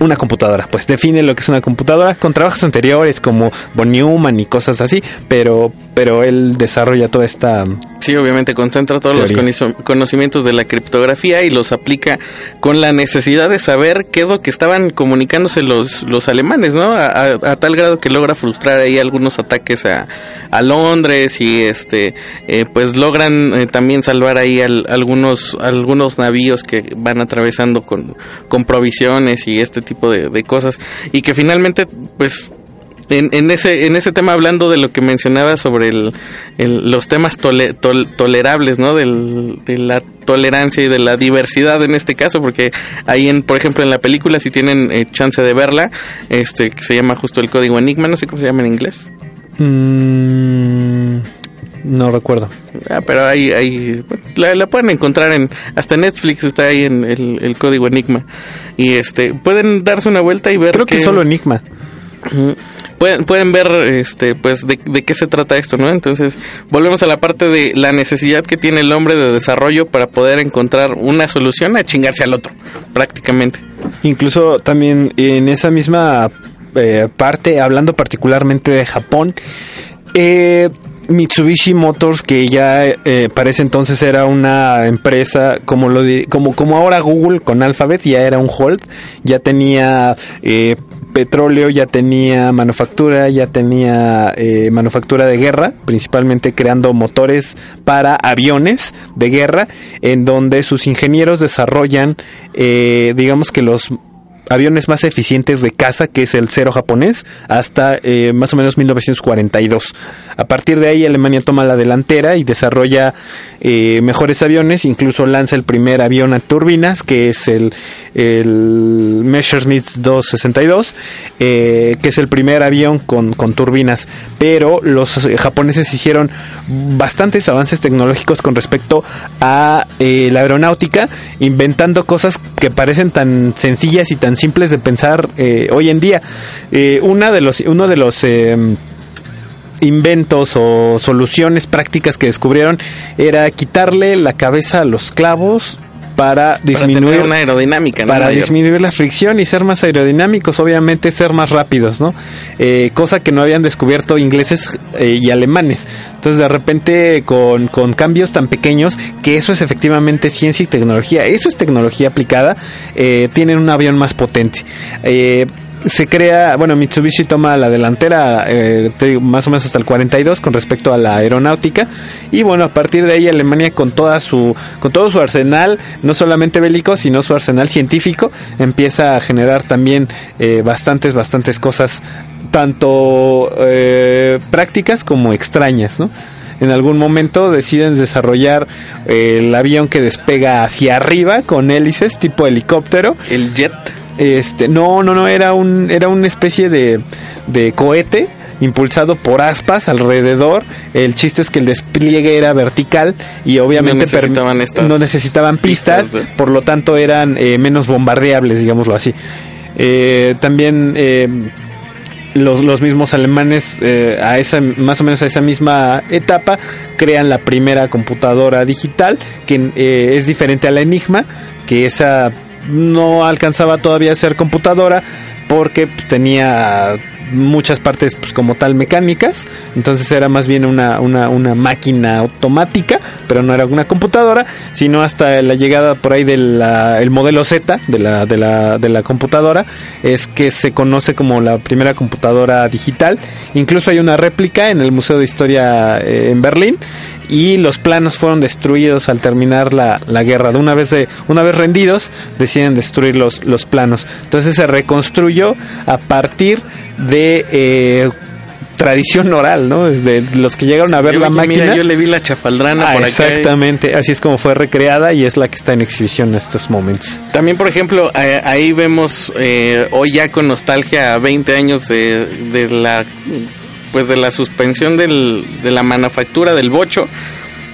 Una computadora, pues define lo que es una computadora con trabajos anteriores como von Neumann y cosas así, pero, pero él desarrolla toda esta Sí, obviamente concentra todos Teoría. los conocimientos de la criptografía y los aplica con la necesidad de saber qué es lo que estaban comunicándose los, los alemanes, ¿no? A, a- a tal grado que logra frustrar ahí algunos ataques a, a Londres y este, eh, pues logran eh, también salvar ahí al- algunos, algunos navíos que van atravesando con, con provisiones y este tipo de, de cosas y que finalmente, pues en, en ese en ese tema hablando de lo que mencionaba sobre el, el- los temas tole- tol- tolerables no Del- de la tolerancia y de la diversidad en este caso porque ahí en por ejemplo en la película si tienen eh, chance de verla este que se llama justo el código enigma no sé cómo se llama en inglés Mm, no recuerdo. Ah, pero ahí, ahí la, la pueden encontrar en hasta Netflix está ahí en el, el código enigma y este pueden darse una vuelta y ver Creo que que- solo Enigma. Ujú. Pueden, pueden ver este pues de, qué se trata esto, ¿no? Entonces, volvemos a la parte de la necesidad que tiene el hombre de desarrollo para poder encontrar una solución a chingarse al otro, prácticamente. Incluso también en esa misma eh, parte, hablando particularmente de Japón, eh, Mitsubishi Motors, que ya eh, para ese entonces era una empresa como lo como como ahora Google con Alphabet, ya era un hold, ya tenía eh, petróleo, ya tenía manufactura, ya tenía eh, manufactura de guerra, principalmente creando motores para aviones de guerra, en donde sus ingenieros desarrollan, eh, digamos que los aviones más eficientes de caza, que es el cero japonés, hasta eh, más o menos 1942. A partir de ahí Alemania toma la delantera y desarrolla eh, mejores aviones, incluso lanza el primer avión a turbinas, que es el, el Messerschmitt 262, eh, que es el primer avión con, con turbinas. Pero los japoneses hicieron bastantes avances tecnológicos con respecto a la aeronáutica, inventando cosas que parecen tan sencillas y tan simples de pensar eh, hoy en día. Eh, una de los, uno de los eh, inventos o soluciones prácticas que descubrieron era quitarle la cabeza a los clavos para disminuir para una aerodinámica, ¿no? para Mayor. disminuir la fricción y ser más aerodinámicos, obviamente ser más rápidos, ¿no? Eh, cosa que no habían descubierto ingleses eh, y alemanes. Entonces de repente con, con cambios tan pequeños, que eso es efectivamente ciencia y tecnología, eso es tecnología aplicada, eh, tienen un avión más potente. Se crea, bueno, Mitsubishi toma la delantera eh, más o menos hasta el 42 con respecto a la aeronáutica y bueno, a partir de ahí Alemania con toda su con todo su arsenal, no solamente bélico, sino su arsenal científico, empieza a generar también eh, bastantes bastantes cosas tanto eh, prácticas como extrañas, ¿no? En algún momento deciden desarrollar eh, el avión que despega hacia arriba con hélices tipo helicóptero. El jet. Este, no, no, no, era un, era una especie de, de cohete impulsado por aspas alrededor. El chiste es que el despliegue era vertical y obviamente No necesitaban estas no necesitaban pistas, por lo tanto eran eh, menos bombardeables, digámoslo así. Eh, también eh, los, los mismos alemanes eh, a esa más o menos a esa misma etapa crean la primera computadora digital que eh, es diferente a la Enigma que esa no alcanzaba todavía a ser computadora porque tenía muchas partes pues como tal mecánicas. Entonces era más bien una, una, una máquina automática pero no era una computadora sino hasta la llegada por ahí del modelo Z de la, de, la, de la computadora es que se conoce como la primera computadora digital. Incluso hay una réplica en el Museo de Historia eh, en Berlín y los planos fueron destruidos al terminar la, la guerra. De una vez de, una vez rendidos, deciden destruir los, los planos. Entonces se reconstruyó a partir de eh, tradición oral, ¿no? Desde los que llegaron a ver la máquina. yo le vi la chafaldrana Ah, por acá. exactamente, así es como fue recreada y es la que está en exhibición en estos momentos. También, por ejemplo, eh, ahí vemos eh, hoy ya con nostalgia a 20 años de, de la pues de la suspensión del, de la manufactura del bocho.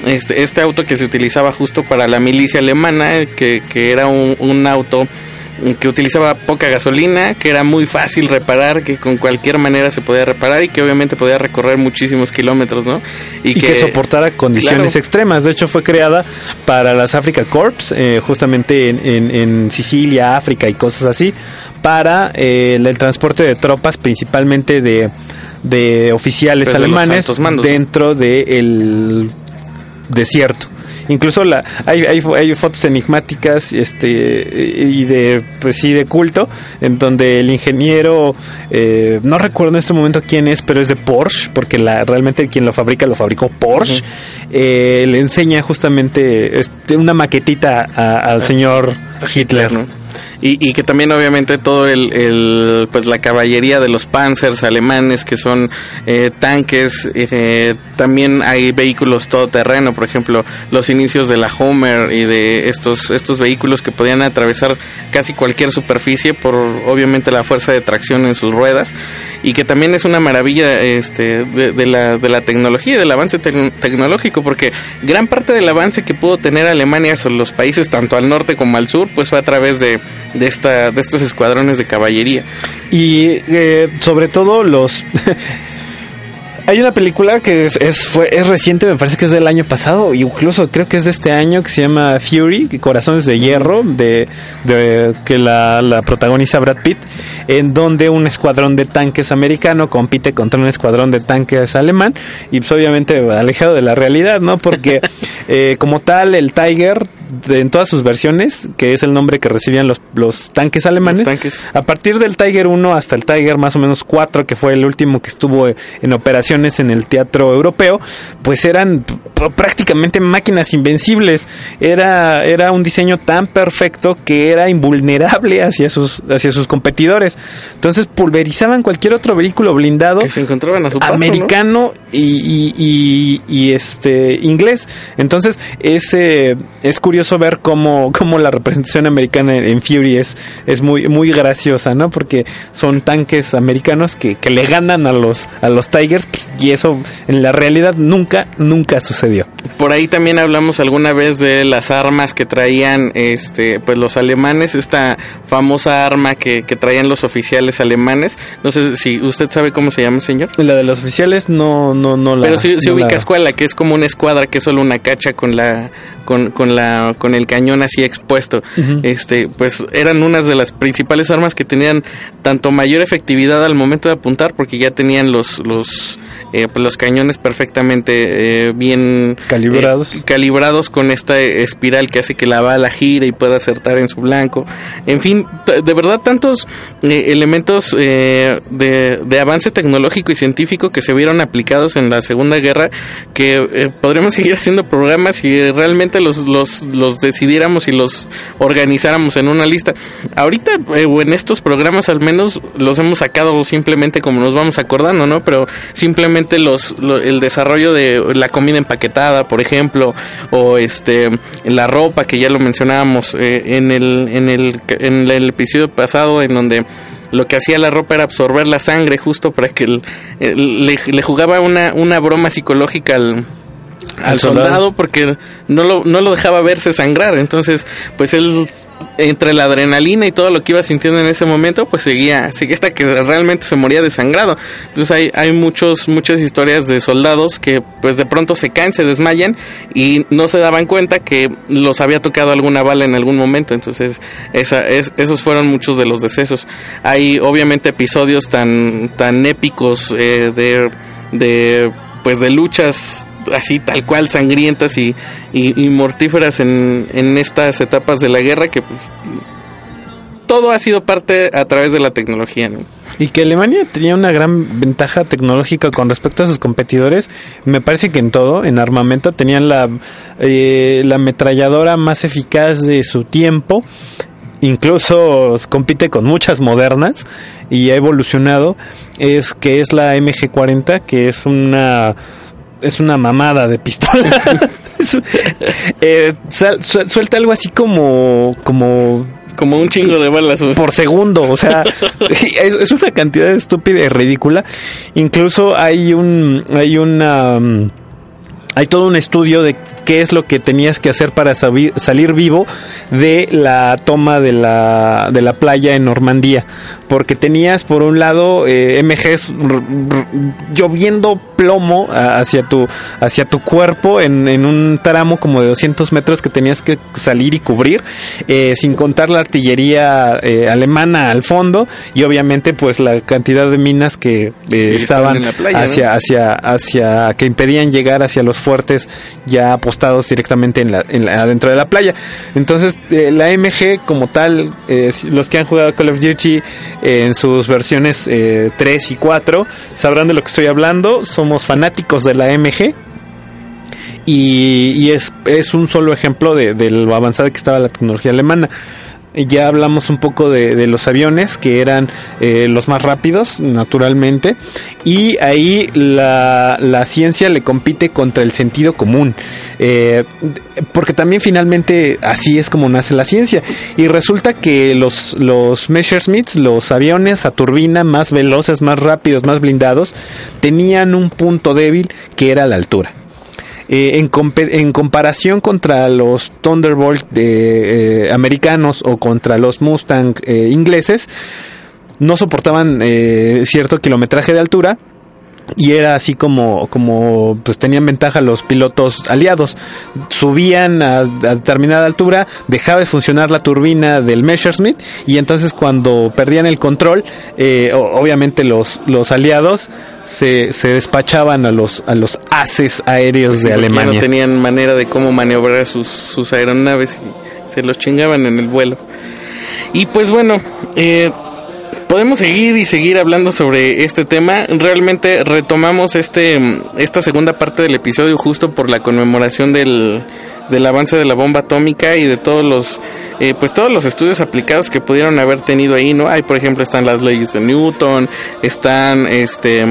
Este, este auto que se utilizaba justo para la milicia alemana, eh, que, que era un, un auto que utilizaba poca gasolina, que era muy fácil reparar, que con cualquier manera se podía reparar y que obviamente podía recorrer muchísimos kilómetros, ¿no? Y, que, soportara condiciones Claro. extremas. De hecho, fue creada para las Africa Corps, eh, justamente en, en- en Sicilia, África y cosas así, para eh, el transporte de tropas, principalmente de, de oficiales Pues alemanes, dentro del desierto. Incluso la, hay, hay, hay fotos enigmáticas este, y de, pues sí, de culto, en donde el ingeniero, eh, no recuerdo en este momento quién es, pero es de Porsche, porque la, realmente quien lo fabrica lo fabricó Porsche, eh, le enseña justamente este, una maquetita a- al señor Hitler. ¿no? Y, que también obviamente todo el, pues la caballería de los panzers alemanes que son eh, tanques eh, también hay vehículos todoterreno por ejemplo los inicios de la Homer y de estos estos vehículos que podían atravesar casi cualquier superficie por obviamente la fuerza de tracción en sus ruedas y que también es una maravilla este de, la de la tecnología del avance tec- tecnológico porque gran parte del avance que pudo tener Alemania sobre los países tanto al norte como al sur pues fue a través de de esta de estos escuadrones de caballería. Y eh, sobre todo los... (laughs) Hay una película que es, es, fue, es reciente, me parece que es del año pasado, incluso creo que es de este año, que se llama Fury, Corazones de Hierro, de, de que la, la protagoniza Brad Pitt, en donde un escuadrón de tanques americano compite contra un escuadrón de tanques alemán, y pues obviamente alejado de la realidad, ¿no? Porque (laughs) eh, como tal, el Tiger, en todas sus versiones, que es el nombre que recibían los, los tanques alemanes, Los tanques. a partir del Tiger 1 hasta el Tiger más o menos 4, que fue el último que estuvo en en el teatro europeo, pues eran prácticamente máquinas invencibles. Era, era un diseño tan perfecto que era invulnerable hacia sus, hacia sus competidores. Entonces pulverizaban cualquier otro vehículo blindado que se encontraban a su paso, ¿no? americano y, y- y- y, este inglés. Entonces es, eh, es curioso ver cómo, cómo la representación americana en, en Fury es, es muy, muy graciosa, ¿no? Porque son tanques americanos que, que le ganan a los, a los Tigers pues, y eso en la realidad nunca, nunca sucedió. Por ahí también hablamos alguna vez de las armas que traían este pues los alemanes, esta famosa arma que, que traían los oficiales alemanes. No sé si usted sabe cómo se llama, señor. La de los oficiales no, no, no la. Pero si, si no ubica la- escuela, que es como una escuadra que es solo una cacha con la con, con la con el cañón así expuesto. Este, pues eran unas de las principales armas que tenían tanto mayor efectividad al momento de apuntar porque ya tenían los los eh, pues, los cañones perfectamente eh, bien Calibrados. eh, calibrados con esta espiral que hace que la bala gire y pueda acertar en su blanco. En fin, de verdad tantos eh, elementos eh, de, de avance tecnológico y científico que se vieron aplicados en la Segunda Guerra que podríamos seguir haciendo programas si realmente los, los, los decidiéramos y los organizáramos en una lista. Ahorita eh, o en estos programas al menos los hemos sacado simplemente como nos vamos acordando, ¿no? Pero simplemente los, lo- el desarrollo de la comida empaquetada, por ejemplo, o este la ropa que ya lo mencionábamos eh, en el en el en el episodio pasado en donde lo que hacía la ropa era absorber la sangre justo para que el- le, le jugaba una, una broma psicológica al, al soldado. porque no lo, no lo dejaba verse sangrar. Entonces, pues él, entre la adrenalina y todo lo que iba sintiendo en ese momento, pues seguía, seguía hasta que realmente se moría desangrado. Entonces hay, hay muchos, muchas historias de soldados que pues de pronto se caen, se desmayan y no se daban cuenta que los había tocado alguna bala en algún momento. Entonces, esa, es, esos fueron muchos de los decesos. Hay obviamente episodios tan, tan épicos eh, de, de, pues de luchas así tal cual sangrientas y, y, mortíferas en, en estas etapas de la guerra que pues, todo ha sido parte a través de la tecnología, ¿no? Y que Alemania tenía una gran ventaja tecnológica con respecto a sus competidores. Me parece que en todo, en armamento, tenían la, eh, la ametralladora más eficaz de su tiempo. Incluso compite con muchas modernas y ha evolucionado. Es que es la MG40, que es una es una mamada de pistola. (laughs) Eh, sal- suelta algo así como como Como un chingo de balas. por segundo, o sea, (laughs) (laughs) es, es una cantidad estúpida y ridícula. Incluso hay un, hay una, mm, hay todo un estudio de qué es lo que tenías que hacer para salir vivo de la toma de la, de la playa en Normandía. Porque tenías por un lado eh, MGs lloviendo plomo hacia tu, hacia tu cuerpo en, en un tramo como de 200 metros que tenías que salir y cubrir, eh, sin contar la artillería eh, alemana al fondo y obviamente pues la cantidad de minas que eh, estaban hacia, hacia, hacia, que impedían llegar hacia los fuertes ya directamente en la, en la- adentro de la playa. Entonces, eh, la MG como tal, eh, los que han jugado Call of Duty eh, en sus versiones eh, 3 y 4, sabrán de lo que estoy hablando. Somos fanáticos de la MG. Y, es un solo ejemplo de, de lo avanzada que estaba la tecnología alemana. Ya hablamos un poco de, los aviones, que eran eh, los más rápidos, naturalmente. Y ahí la, la ciencia le compite contra el sentido común. Eh, porque también finalmente así es como nace la ciencia. Y resulta que los, los Messerschmitts, los aviones a turbina más veloces, más rápidos, más blindados, tenían un punto débil que era la altura. Eh, en, compe- en comparación contra los Thunderbolt de, eh, americanos o contra los Mustang eh, ingleses, no soportaban eh, cierto kilometraje de altura y era así como como pues tenían ventaja los pilotos aliados subían a, a determinada altura dejaba de funcionar la turbina del Messerschmitt y entonces cuando perdían el control eh, obviamente los los aliados se, se despachaban a los a los haces aéreos de Alemania No tenían manera de cómo maniobrar sus, sus aeronaves y se los chingaban en el vuelo. Y pues bueno, eh, podemos seguir y seguir hablando sobre este tema. Realmente retomamos este esta segunda parte del episodio justo por la conmemoración del, del avance de la bomba atómica y de todos los eh, pues todos los estudios aplicados que pudieron haber tenido ahí, ¿no? Hay por ejemplo están las leyes de Newton, están este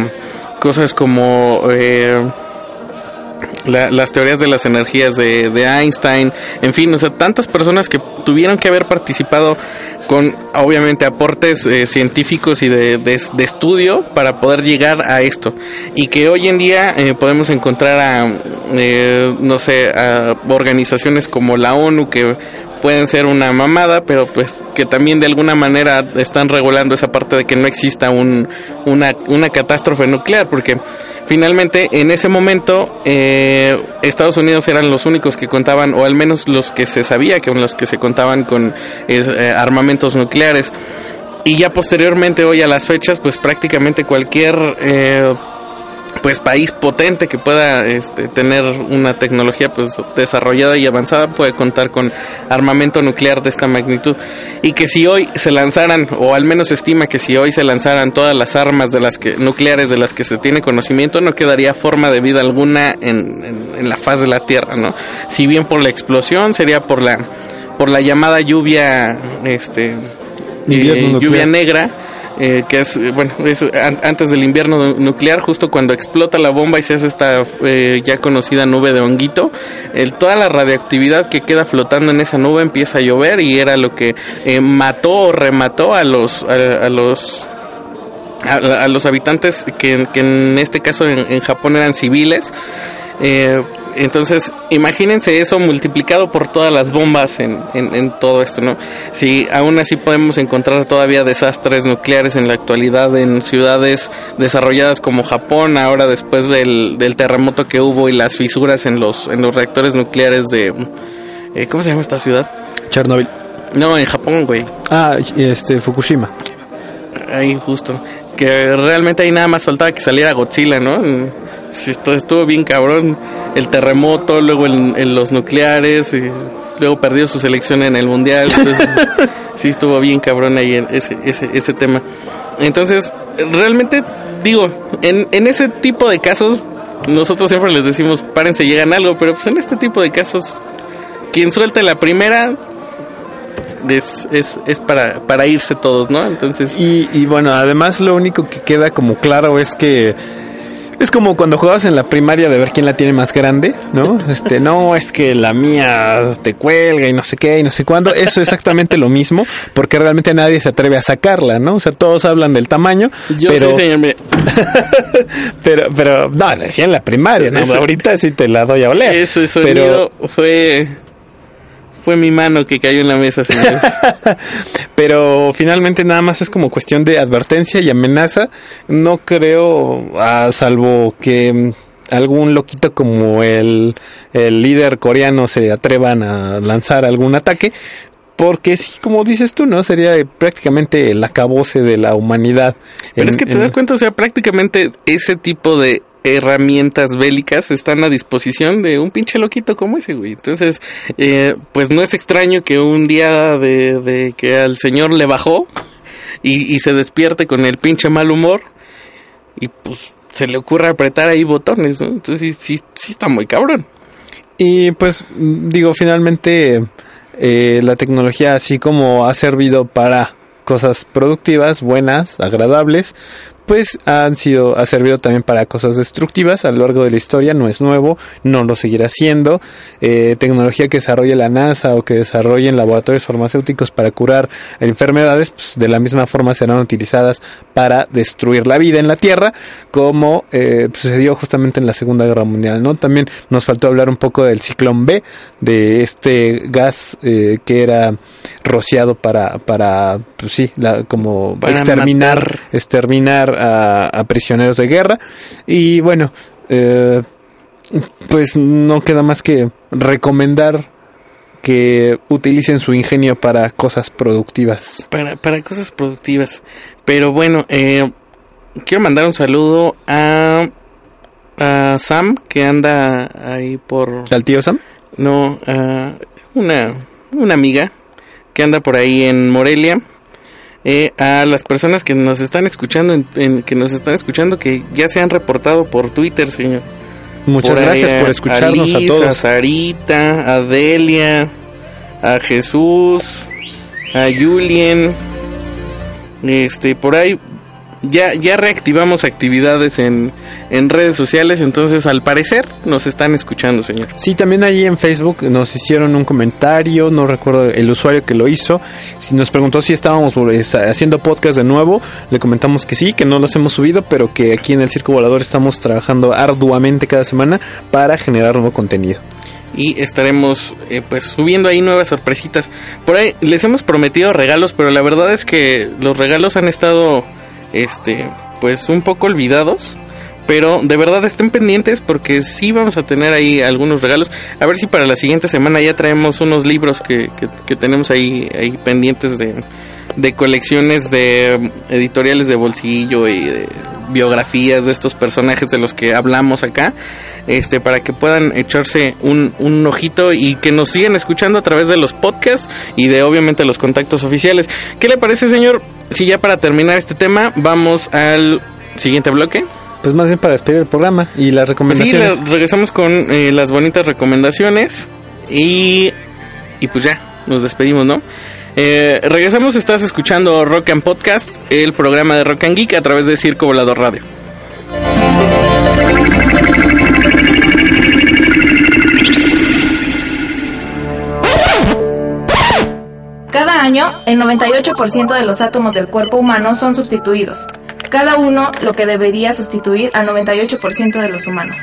cosas como eh, la- las teorías de las energías de, de Einstein, en fin, o sea, tantas personas que tuvieron que haber participado con, obviamente, aportes eh, científicos y de, de- estudio para poder llegar a esto. Y que hoy en día eh, podemos encontrar a, eh, no sé, a organizaciones como la ONU que pueden ser una mamada, pero pues que también de alguna manera están regulando esa parte de que no exista un, una, una catástrofe nuclear, porque finalmente en ese momento eh, Estados Unidos eran los únicos que contaban, o al menos los que se sabía que los que se contaban con eh, armamentos nucleares. Y ya posteriormente, hoy a las fechas, pues prácticamente cualquier eh, pues país potente que pueda este, tener una tecnología pues desarrollada y avanzada puede contar con armamento nuclear de esta magnitud. Y que si hoy se lanzaran o al menos se estima que si hoy se lanzaran todas las armas de las que nucleares de las que se tiene conocimiento no quedaría forma de vida alguna en, en- en la faz de la tierra no si bien por la explosión sería por la por la llamada lluvia este eh, lluvia negra eh, que es eh, bueno es an- antes del invierno nu- nuclear justo cuando explota la bomba y se hace esta eh, ya conocida nube de honguito el, toda la radioactividad que queda flotando en esa nube empieza a llover y era lo que eh, mató o remató a los a, los a, a los habitantes que, en este caso en Japón eran civiles eh, entonces, imagínense eso multiplicado por todas las bombas en, en, en todo esto, ¿no? Si aún así podemos encontrar todavía desastres nucleares en la actualidad en ciudades desarrolladas como Japón, ahora después del, del terremoto que hubo y las fisuras en los, en los reactores nucleares de... eh, ¿Cómo se llama esta ciudad? Chernobyl. No, en Japón, güey. Ah, este, Fukushima. Ahí justo. Que realmente ahí nada más faltaba que saliera Godzilla, ¿no? Sí, esto estuvo bien cabrón. El terremoto, luego el- los nucleares, y luego perdió su selección en el mundial. Entonces, (laughs) sí estuvo bien cabrón ahí en ese, ese, ese tema. Entonces, realmente, digo, en, en ese tipo de casos, nosotros siempre les decimos, párense, llegan algo, pero pues en este tipo de casos, quien suelte la primera es, es, es para, para irse todos, ¿no? Entonces... Y, y bueno, además lo único que queda como claro es que es como cuando jugabas en la primaria de ver quién la tiene más grande, ¿no? (laughs) Este, no, es que la mía te cuelga y no sé qué y no sé cuándo. Es exactamente lo mismo, porque realmente nadie se atreve a sacarla, ¿no? O sea, todos hablan del tamaño, Yo pero, sí, señor. mire, (laughs) pero, pero, no, decía en la primaria, ¿no? Eso- Ahorita sí te la doy a oler. Ese pero, sonido fue fue mi mano que cayó en la mesa, señores. (laughs) pero finalmente nada más es como cuestión de advertencia y amenaza. No creo, a salvo que mm, algún loquito como el, el líder coreano se atrevan a lanzar algún ataque. Porque sí, como dices tú, ¿no? Sería prácticamente el acabose de la humanidad. Pero En- es que te en- das cuenta, o sea, prácticamente ese tipo de herramientas bélicas están a disposición de un pinche loquito como ese, güey. Entonces, eh, pues no es extraño que un día de, que al señor le bajó y, se despierte con el pinche mal humor y pues se le ocurre apretar ahí botones, ¿no? Entonces sí, sí, está muy cabrón. Y pues digo, finalmente eh, la tecnología así como ha servido para cosas productivas, buenas, agradables, pues han sido, ha servido también para cosas destructivas a lo largo de la historia, no es nuevo, no lo seguirá siendo. Eh, tecnología que desarrolle la NASA o que desarrollen laboratorios farmacéuticos para curar enfermedades, pues de la misma forma serán utilizadas para destruir la vida en la Tierra, como eh, sucedió justamente en la Segunda Guerra Mundial, ¿no? También nos faltó hablar un poco del ciclón B, de este gas eh, que era rociado para, para pues sí, la, como Para exterminar, matar. exterminar a, a prisioneros de guerra. Y bueno, eh, pues no queda más que recomendar que utilicen su ingenio para cosas productivas. Para, para cosas productivas. Pero bueno, eh, quiero mandar un saludo a, a Sam, que anda ahí por... ¿Al tío Sam? No, a una, una amiga que anda por ahí en Morelia. Eh, a las personas que nos están escuchando, en- en- que nos están escuchando, que ya se han reportado por Twitter, señor. Muchas Por gracias a- por escucharnos a, Liz, A todos. Sarita, a Delia, a Jesús, a Julien. Este, por ahí ya, ya reactivamos actividades en, en redes sociales, entonces al parecer nos están escuchando, señor. Sí, también ahí en Facebook nos hicieron un comentario, no recuerdo el usuario que lo hizo, si nos preguntó si estábamos haciendo podcast de nuevo, le comentamos que sí, que no los hemos subido, pero que aquí en el Circo Volador estamos trabajando arduamente cada semana para generar nuevo contenido y estaremos eh, pues subiendo ahí nuevas sorpresitas. Por ahí les hemos prometido regalos, pero la verdad es que los regalos han estado este pues un poco olvidados. Pero de verdad estén pendientes porque sí vamos a tener ahí algunos regalos. A ver si para la siguiente semana ya traemos unos libros que, que, tenemos ahí, ahí pendientes de, de colecciones de editoriales de bolsillo y de biografías de estos personajes de los que hablamos acá este para que puedan echarse un, un ojito y que nos sigan escuchando a través de los podcasts y de obviamente los contactos oficiales. ¿Qué le parece, señor? Si ya para terminar este tema vamos al siguiente bloque. Pues más bien para despedir el programa y las recomendaciones. Sí, regresamos con eh, las bonitas recomendaciones y, y pues ya, nos despedimos, ¿no? Eh, regresamos, estás escuchando Rock and Podcast, el programa de Rock and Geek a través de Circo Volador Radio. Cada año, el 98% de los átomos del cuerpo humano son sustituidos. Cada uno lo que debería sustituir al 98% de los humanos.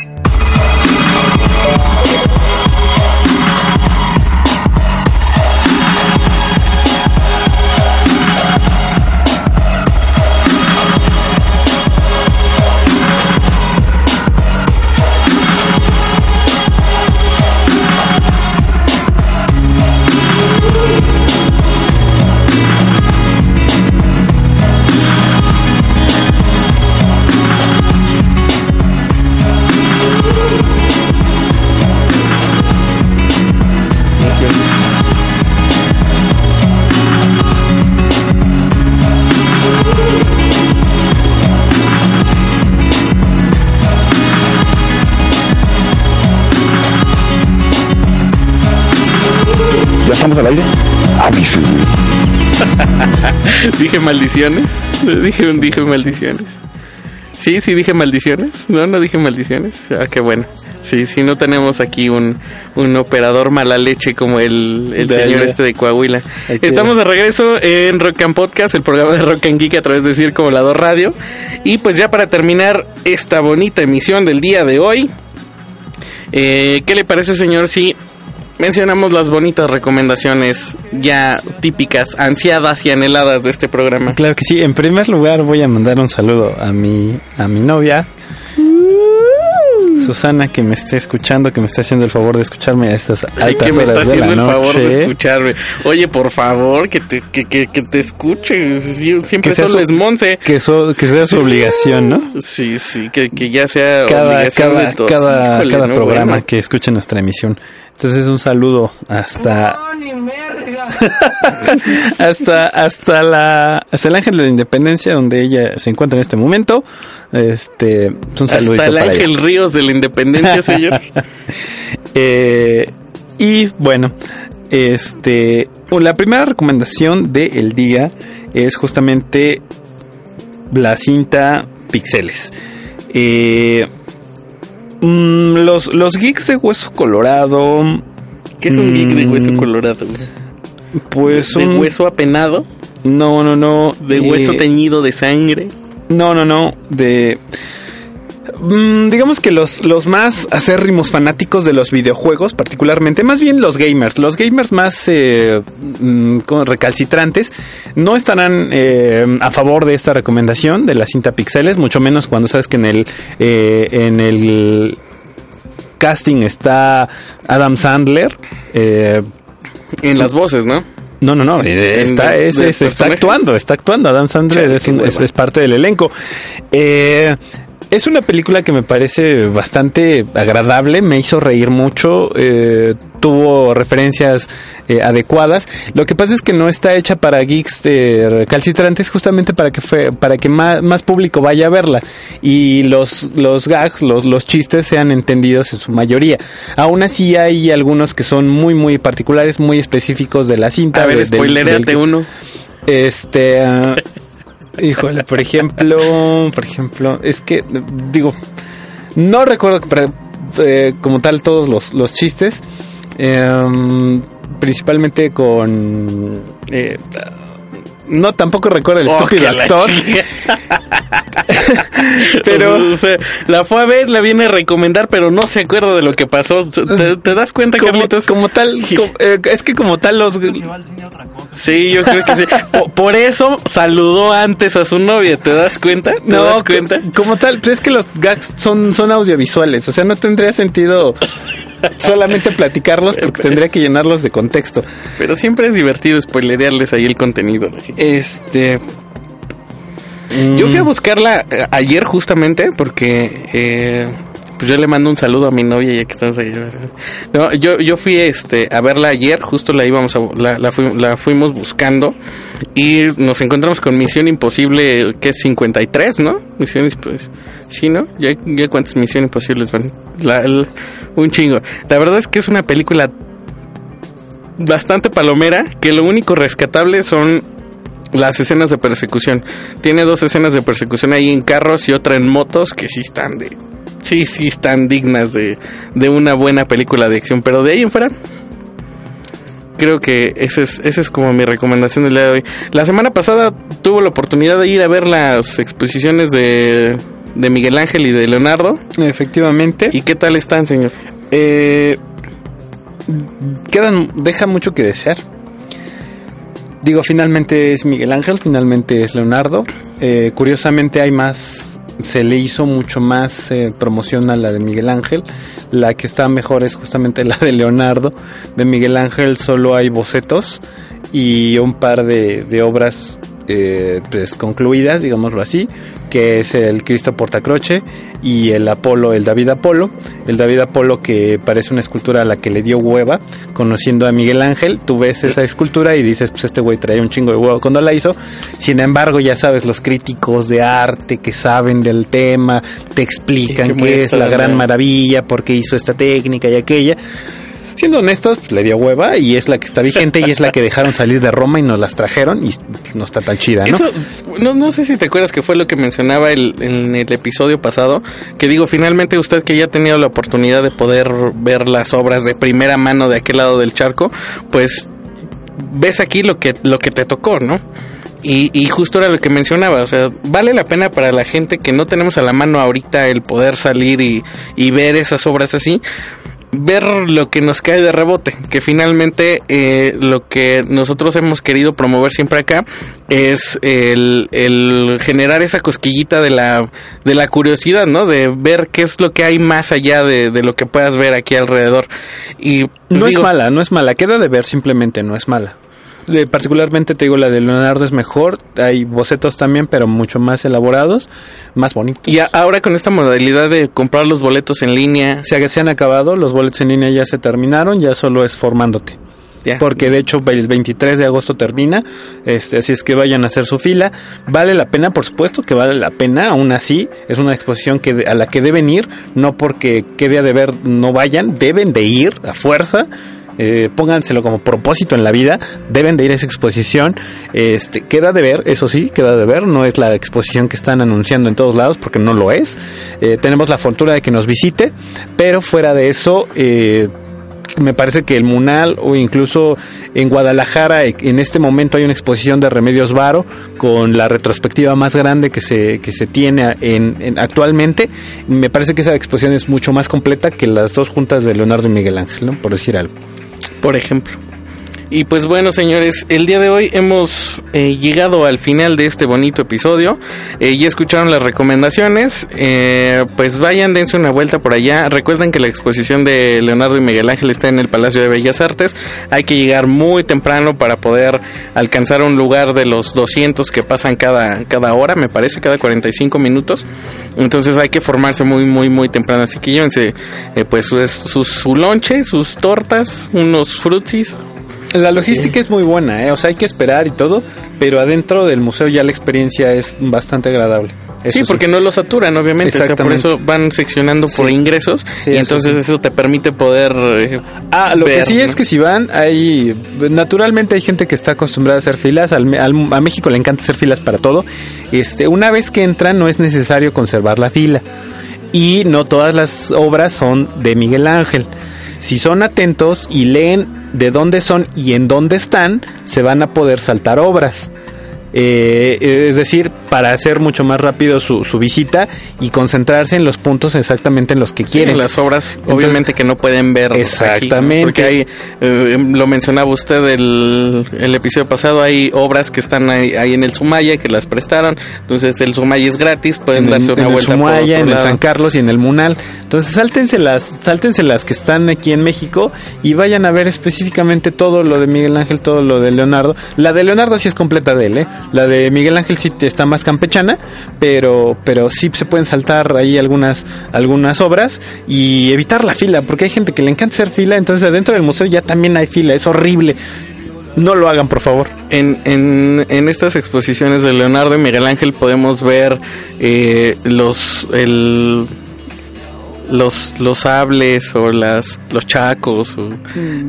Estamos al aire? (laughs) dije maldiciones. Dije, dije maldiciones. Sí, sí dije maldiciones. No, no dije maldiciones. Ah, qué bueno. Sí, sí, no tenemos aquí un, un operador mala leche como el, el señor este de Coahuila. Estamos de regreso en Rock and Podcast, el programa de Rock and Geek a través de Circo Volador Radio. Y pues ya para terminar esta bonita emisión del día de hoy, eh, ¿qué le parece, señor, si mencionamos las bonitas recomendaciones ya típicas, ansiadas y anheladas de este programa. Claro que sí. En primer lugar voy a mandar un saludo a mi a mi novia. Susana que me esté escuchando, que me está haciendo el favor de escucharme a estas altas que me está haciendo el favor de escucharme. Oye, por favor, que te, que, que, te escuche. Siempre solo es Monse. Que, que sea su obligación, ¿no? Sí, sí, que, que ya sea cada, obligación cada, de todos. Cada, cada programa que escuche nuestra emisión. Entonces un saludo hasta (laughs) hasta hasta la hasta el Ángel de la Independencia donde ella se encuentra en este momento. Este, un saludo hasta el Ángel Ríos de la Independencia, (laughs) señor. eh, y bueno, este la primera recomendación del día es justamente la cinta Pixeles. Eh, Mm, los, los geeks de hueso colorado. ¿Qué es un geek de hueso mm, colorado? Pues ¿De, hueso apenado? No, no, no. ¿De hueso teñido de sangre? No, no, no. De. Mm, digamos que los, los más acérrimos fanáticos de los videojuegos, particularmente, más bien los gamers, los gamers más eh, recalcitrantes, no estarán eh, a favor de esta recomendación de la cinta pixeles, mucho menos cuando sabes que en el, eh, en el casting está Adam Sandler. en las voces, ¿no? No, no, no, está, está actuando, está actuando. Adam Sandler es, es, es, parte del elenco. Eh, es una película que me parece bastante agradable, me hizo reír mucho, eh, tuvo referencias eh, adecuadas. Lo que pasa es que no está hecha para geeks eh, calcitrantes justamente para que fue, para que más, público vaya a verla y los, los gags, los, los chistes sean entendidos en su mayoría. Aún así hay algunos que son muy muy particulares, muy específicos de la cinta. A ver, de, uno. Este... (laughs) Híjole, por ejemplo, por ejemplo, es que, digo, no recuerdo eh, como tal todos los, los chistes, em, principalmente con... Eh, no, tampoco recuerdo el Oh, estúpido actor. (laughs) (laughs) Pero- O sea, la fue a ver, la viene a recomendar, pero no se acuerda de lo que pasó. ¿Te, te das cuenta, Como, Carlitos? como tal, eh, es que como tal los... Sí, yo creo que sí. Po- Por, eso saludó antes a su novia, ¿te das cuenta? ¿Te No, das cuenta? co- como tal, pues es que los gags son, son audiovisuales, o sea, no tendría sentido solamente platicarlos porque (laughs) tendría que llenarlos de contexto. Pero siempre es divertido spoilerearles ahí el contenido. Este... Yo fui a buscarla eh, ayer justamente porque eh, pues yo le mando un saludo a mi novia ya que estamos ahí. No, yo, yo fui este a verla ayer, justo la íbamos a, la, la, fui- la fuimos buscando y nos encontramos con Misión Imposible que es 53, ¿no? Misión Imposible. Sí, ¿no? ¿Ya, ya cuántas Misión Imposibles van? La- un chingo. La verdad es que es una película bastante palomera, que lo único rescatable son las escenas de persecución. Tiene dos escenas de persecución ahí en carros y otra en motos que sí están de... Sí, sí están dignas de, de una buena película de acción, pero de ahí en fuera... Creo que esa es, esa es como mi recomendación del día de hoy. La semana pasada tuve la oportunidad de ir a ver las exposiciones de, de Miguel Ángel y de Leonardo. Efectivamente. ¿Y qué tal están, señor? Eh, quedan, deja mucho que desear. Digo, finalmente es Miguel Ángel, finalmente es Leonardo. Eh, curiosamente hay más, se le hizo mucho más eh, promoción a la de Miguel Ángel. La que está mejor es justamente (laughs) la de Leonardo. De Miguel Ángel solo hay bocetos y un par de, de obras eh, pues concluidas, digámoslo así, que es el Cristo Portacroche y el Apolo, el David Apolo. El David Apolo que parece una escultura a la que le dio hueva, conociendo a Miguel Ángel, tú ves esa escultura y dices, pues este güey traía un chingo de huevo cuando la hizo. Sin embargo, ya sabes, los críticos de arte que saben del tema, te explican que qué es la gran ¿no? maravilla, por qué hizo esta técnica y aquella. Siendo honestos, pues, le dio hueva y es la que está vigente y es la que dejaron salir de Roma y nos las trajeron y no está tan chida, ¿no? No, no sé si te acuerdas que fue lo que mencionaba el, en el episodio pasado, que digo, finalmente usted que ya ha tenido la oportunidad de poder ver las obras de primera mano de aquel lado del charco, pues ves aquí lo que, lo que te tocó, ¿no? Y, y justo era lo que mencionaba, o sea, vale la pena para la gente que no tenemos a la mano ahorita el poder salir y, y ver esas obras así, ver lo que nos cae de rebote, que finalmente eh, lo que nosotros hemos querido promover siempre acá es el, el generar esa cosquillita de la, de la curiosidad, ¿no? De ver qué es lo que hay más allá de, de lo que puedas ver aquí alrededor. Y pues, No digo, es mala, no es mala. Queda de ver simplemente, no es mala. Eh, particularmente te digo, la de Leonardo es mejor. Hay bocetos también, pero mucho más elaborados, más bonitos. Y a- ahora con esta modalidad de comprar los boletos en línea, Se, se han acabado, los boletos en línea ya se terminaron, ya solo es formándote. Porque de hecho el 23 de agosto termina, este, así es que vayan a hacer su fila. Vale la pena, por supuesto que vale la pena, aún así es una exposición que a la que deben ir, no porque quede a deber no vayan, deben de ir a fuerza. Eh, pónganselo como propósito en la vida, deben de ir a esa exposición. Este, queda de ver, eso sí, queda de ver, no es la exposición que están anunciando en todos lados, porque no lo es. Eh, tenemos la fortuna de que nos visite, pero fuera de eso, eh, me parece que el Munal o incluso en Guadalajara eh, en este momento hay una exposición de Remedios Varo con la retrospectiva más grande que se, que se tiene en, en- actualmente. Me parece que esa exposición es mucho más completa que las dos juntas de Leonardo y Miguel Ángel, por decir algo. Por ejemplo. Y pues bueno, señores, el día de hoy hemos eh, llegado al final de este bonito episodio. Eh, ya escucharon las recomendaciones. Eh, pues vayan, dense una vuelta por allá. Recuerden que la exposición de Leonardo y Miguel Ángel está en el Palacio de Bellas Artes. Hay que llegar muy temprano para poder alcanzar un lugar de los 200 que pasan cada, cada hora, me parece, cada 45 minutos. Entonces hay que formarse muy, muy, muy temprano. Así que llévense eh, pues su, lonche, sus tortas, unos frutsis. La logística es muy buena, ¿eh? o sea, hay que esperar y todo, pero adentro del museo ya la experiencia es bastante agradable. Eso sí, porque no lo saturan, obviamente. O sea, por eso van seccionando por Sí. ingresos Sí, y entonces eso te permite poder. eh, Ah, lo que sí ¿no? es que si van, hay naturalmente hay gente que está acostumbrada a hacer filas. Al, al- a México le encanta hacer filas para todo. Este, una vez que entran no es necesario conservar la fila y no todas las obras son de Miguel Ángel. Si son atentos y leen de dónde son y en dónde están, se van a poder saltar obras. Eh, es decir, para hacer mucho más rápido su, su visita y concentrarse en los puntos exactamente en los que Sí, quieren. las obras, Entonces- obviamente que no pueden ver. Exactamente. Porque hay, eh, lo mencionaba usted el, el episodio pasado, hay obras que están ahí, ahí en el Sumaya que las prestaron. Entonces el Sumaya es gratis, pueden en el, darse una en el vuelta por Sumaya, otro en el. San Carlos y en el Munal. Entonces, sáltense las, sáltense las que están aquí en México y vayan a ver específicamente todo lo de Miguel Ángel, todo lo de Leonardo. La de Leonardo sí es completa de él, ¿eh? La de Miguel Ángel sí está más campechana, pero, pero sí se pueden saltar ahí algunas, algunas obras y evitar la fila, porque hay gente que le encanta hacer fila, entonces adentro del museo ya también hay fila, es horrible. No lo hagan, por favor. En, en, en estas exposiciones de Leonardo y Miguel Ángel podemos ver eh, los el, los los sables o las los chacos o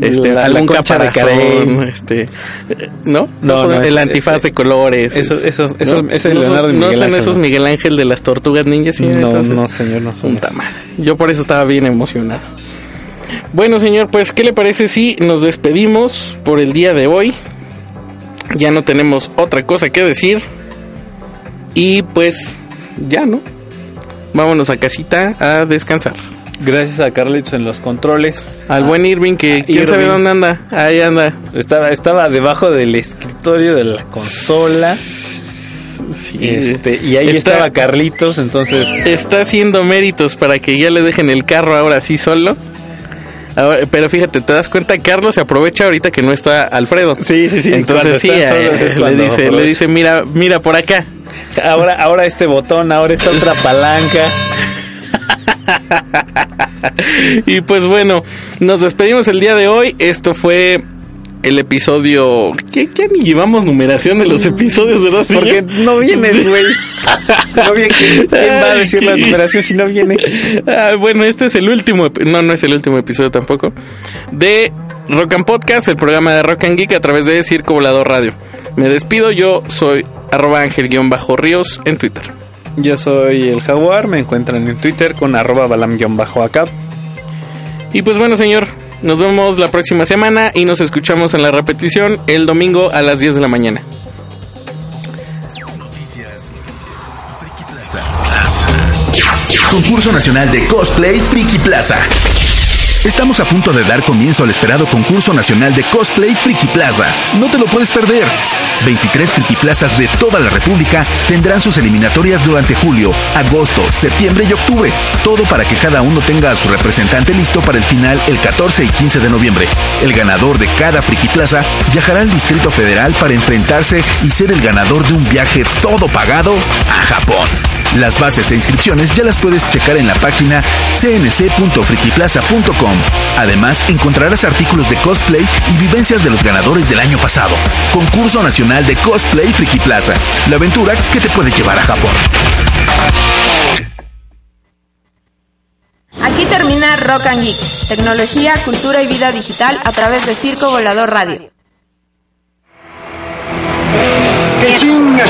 este Mm, La- la algún de caparazón Carey. este eh, no No, no, el es- antifaz es- de colores Esos, esos, ¿no? esos, ese no Leonardo son, y no Miguel son Ángel, esos ¿no? Miguel Ángel de las tortugas ninjas sí, No, entonces, no, señor, no son esos. yo por eso estaba bien emocionado bueno señor pues qué le parece si nos despedimos por el día de hoy ya no tenemos otra cosa que decir. Y pues ya, ¿no? Vámonos a casita a descansar. Gracias a Carlitos en los controles. Al Ah, buen Irving, que quién sabe dónde anda. Ahí anda. Estaba, estaba debajo del escritorio de la consola. Este, y ahí Está- estaba Carlitos, entonces. Está haciendo méritos para que ya le dejen el carro ahora sí solo. Ahora- pero fíjate, te das cuenta, Carlos se aprovecha ahorita que no está Alfredo. Sí, sí, sí. Entonces sí, eh, le dice, le dice, mira, mira por acá. Ahora, ahora este botón, ahora esta otra palanca. y pues bueno, nos despedimos el día de hoy. Esto fue el episodio. ¿Qué, qué ni llevamos numeración de los episodios, verdad, señor? Porque no vienes, güey. No viene. ¿Quién, va a decir la numeración si no vienes? Ah, bueno, este es el último. No, no es el último episodio tampoco. De Rock and Podcast, el programa de Rock and Geek a través de Circo Volador Radio. Me despido, yo soy arroba ángel-ríos en Twitter. Yo soy el Jaguar, me encuentran en Twitter con arroba balam-acá. Y pues bueno, señor, nos vemos la próxima semana y nos escuchamos en la repetición el domingo a las 10 de la mañana. Concurso Nacional de Cosplay Friki Plaza. Estamos a punto de dar comienzo al esperado concurso nacional de Cosplay Friki Plaza. No te lo puedes perder. 23 Friki Plazas de toda la República tendrán sus eliminatorias durante julio, agosto, septiembre y octubre. Todo para que cada uno tenga a su representante listo para el final el 14 y 15 de noviembre. El ganador de cada Friki Plaza viajará al Distrito Federal para enfrentarse y ser el ganador de un viaje todo pagado a Japón. Las bases e inscripciones ya las puedes checar en la página cnc.frikiplaza.com. Además, encontrarás artículos de cosplay y vivencias de los ganadores del año pasado. Concurso Nacional de Cosplay Friki Plaza. La aventura que te puede llevar a Japón. Aquí termina Rock and Geek, tecnología, cultura y vida digital a través de Circo Volador Radio. ¡Que chingas!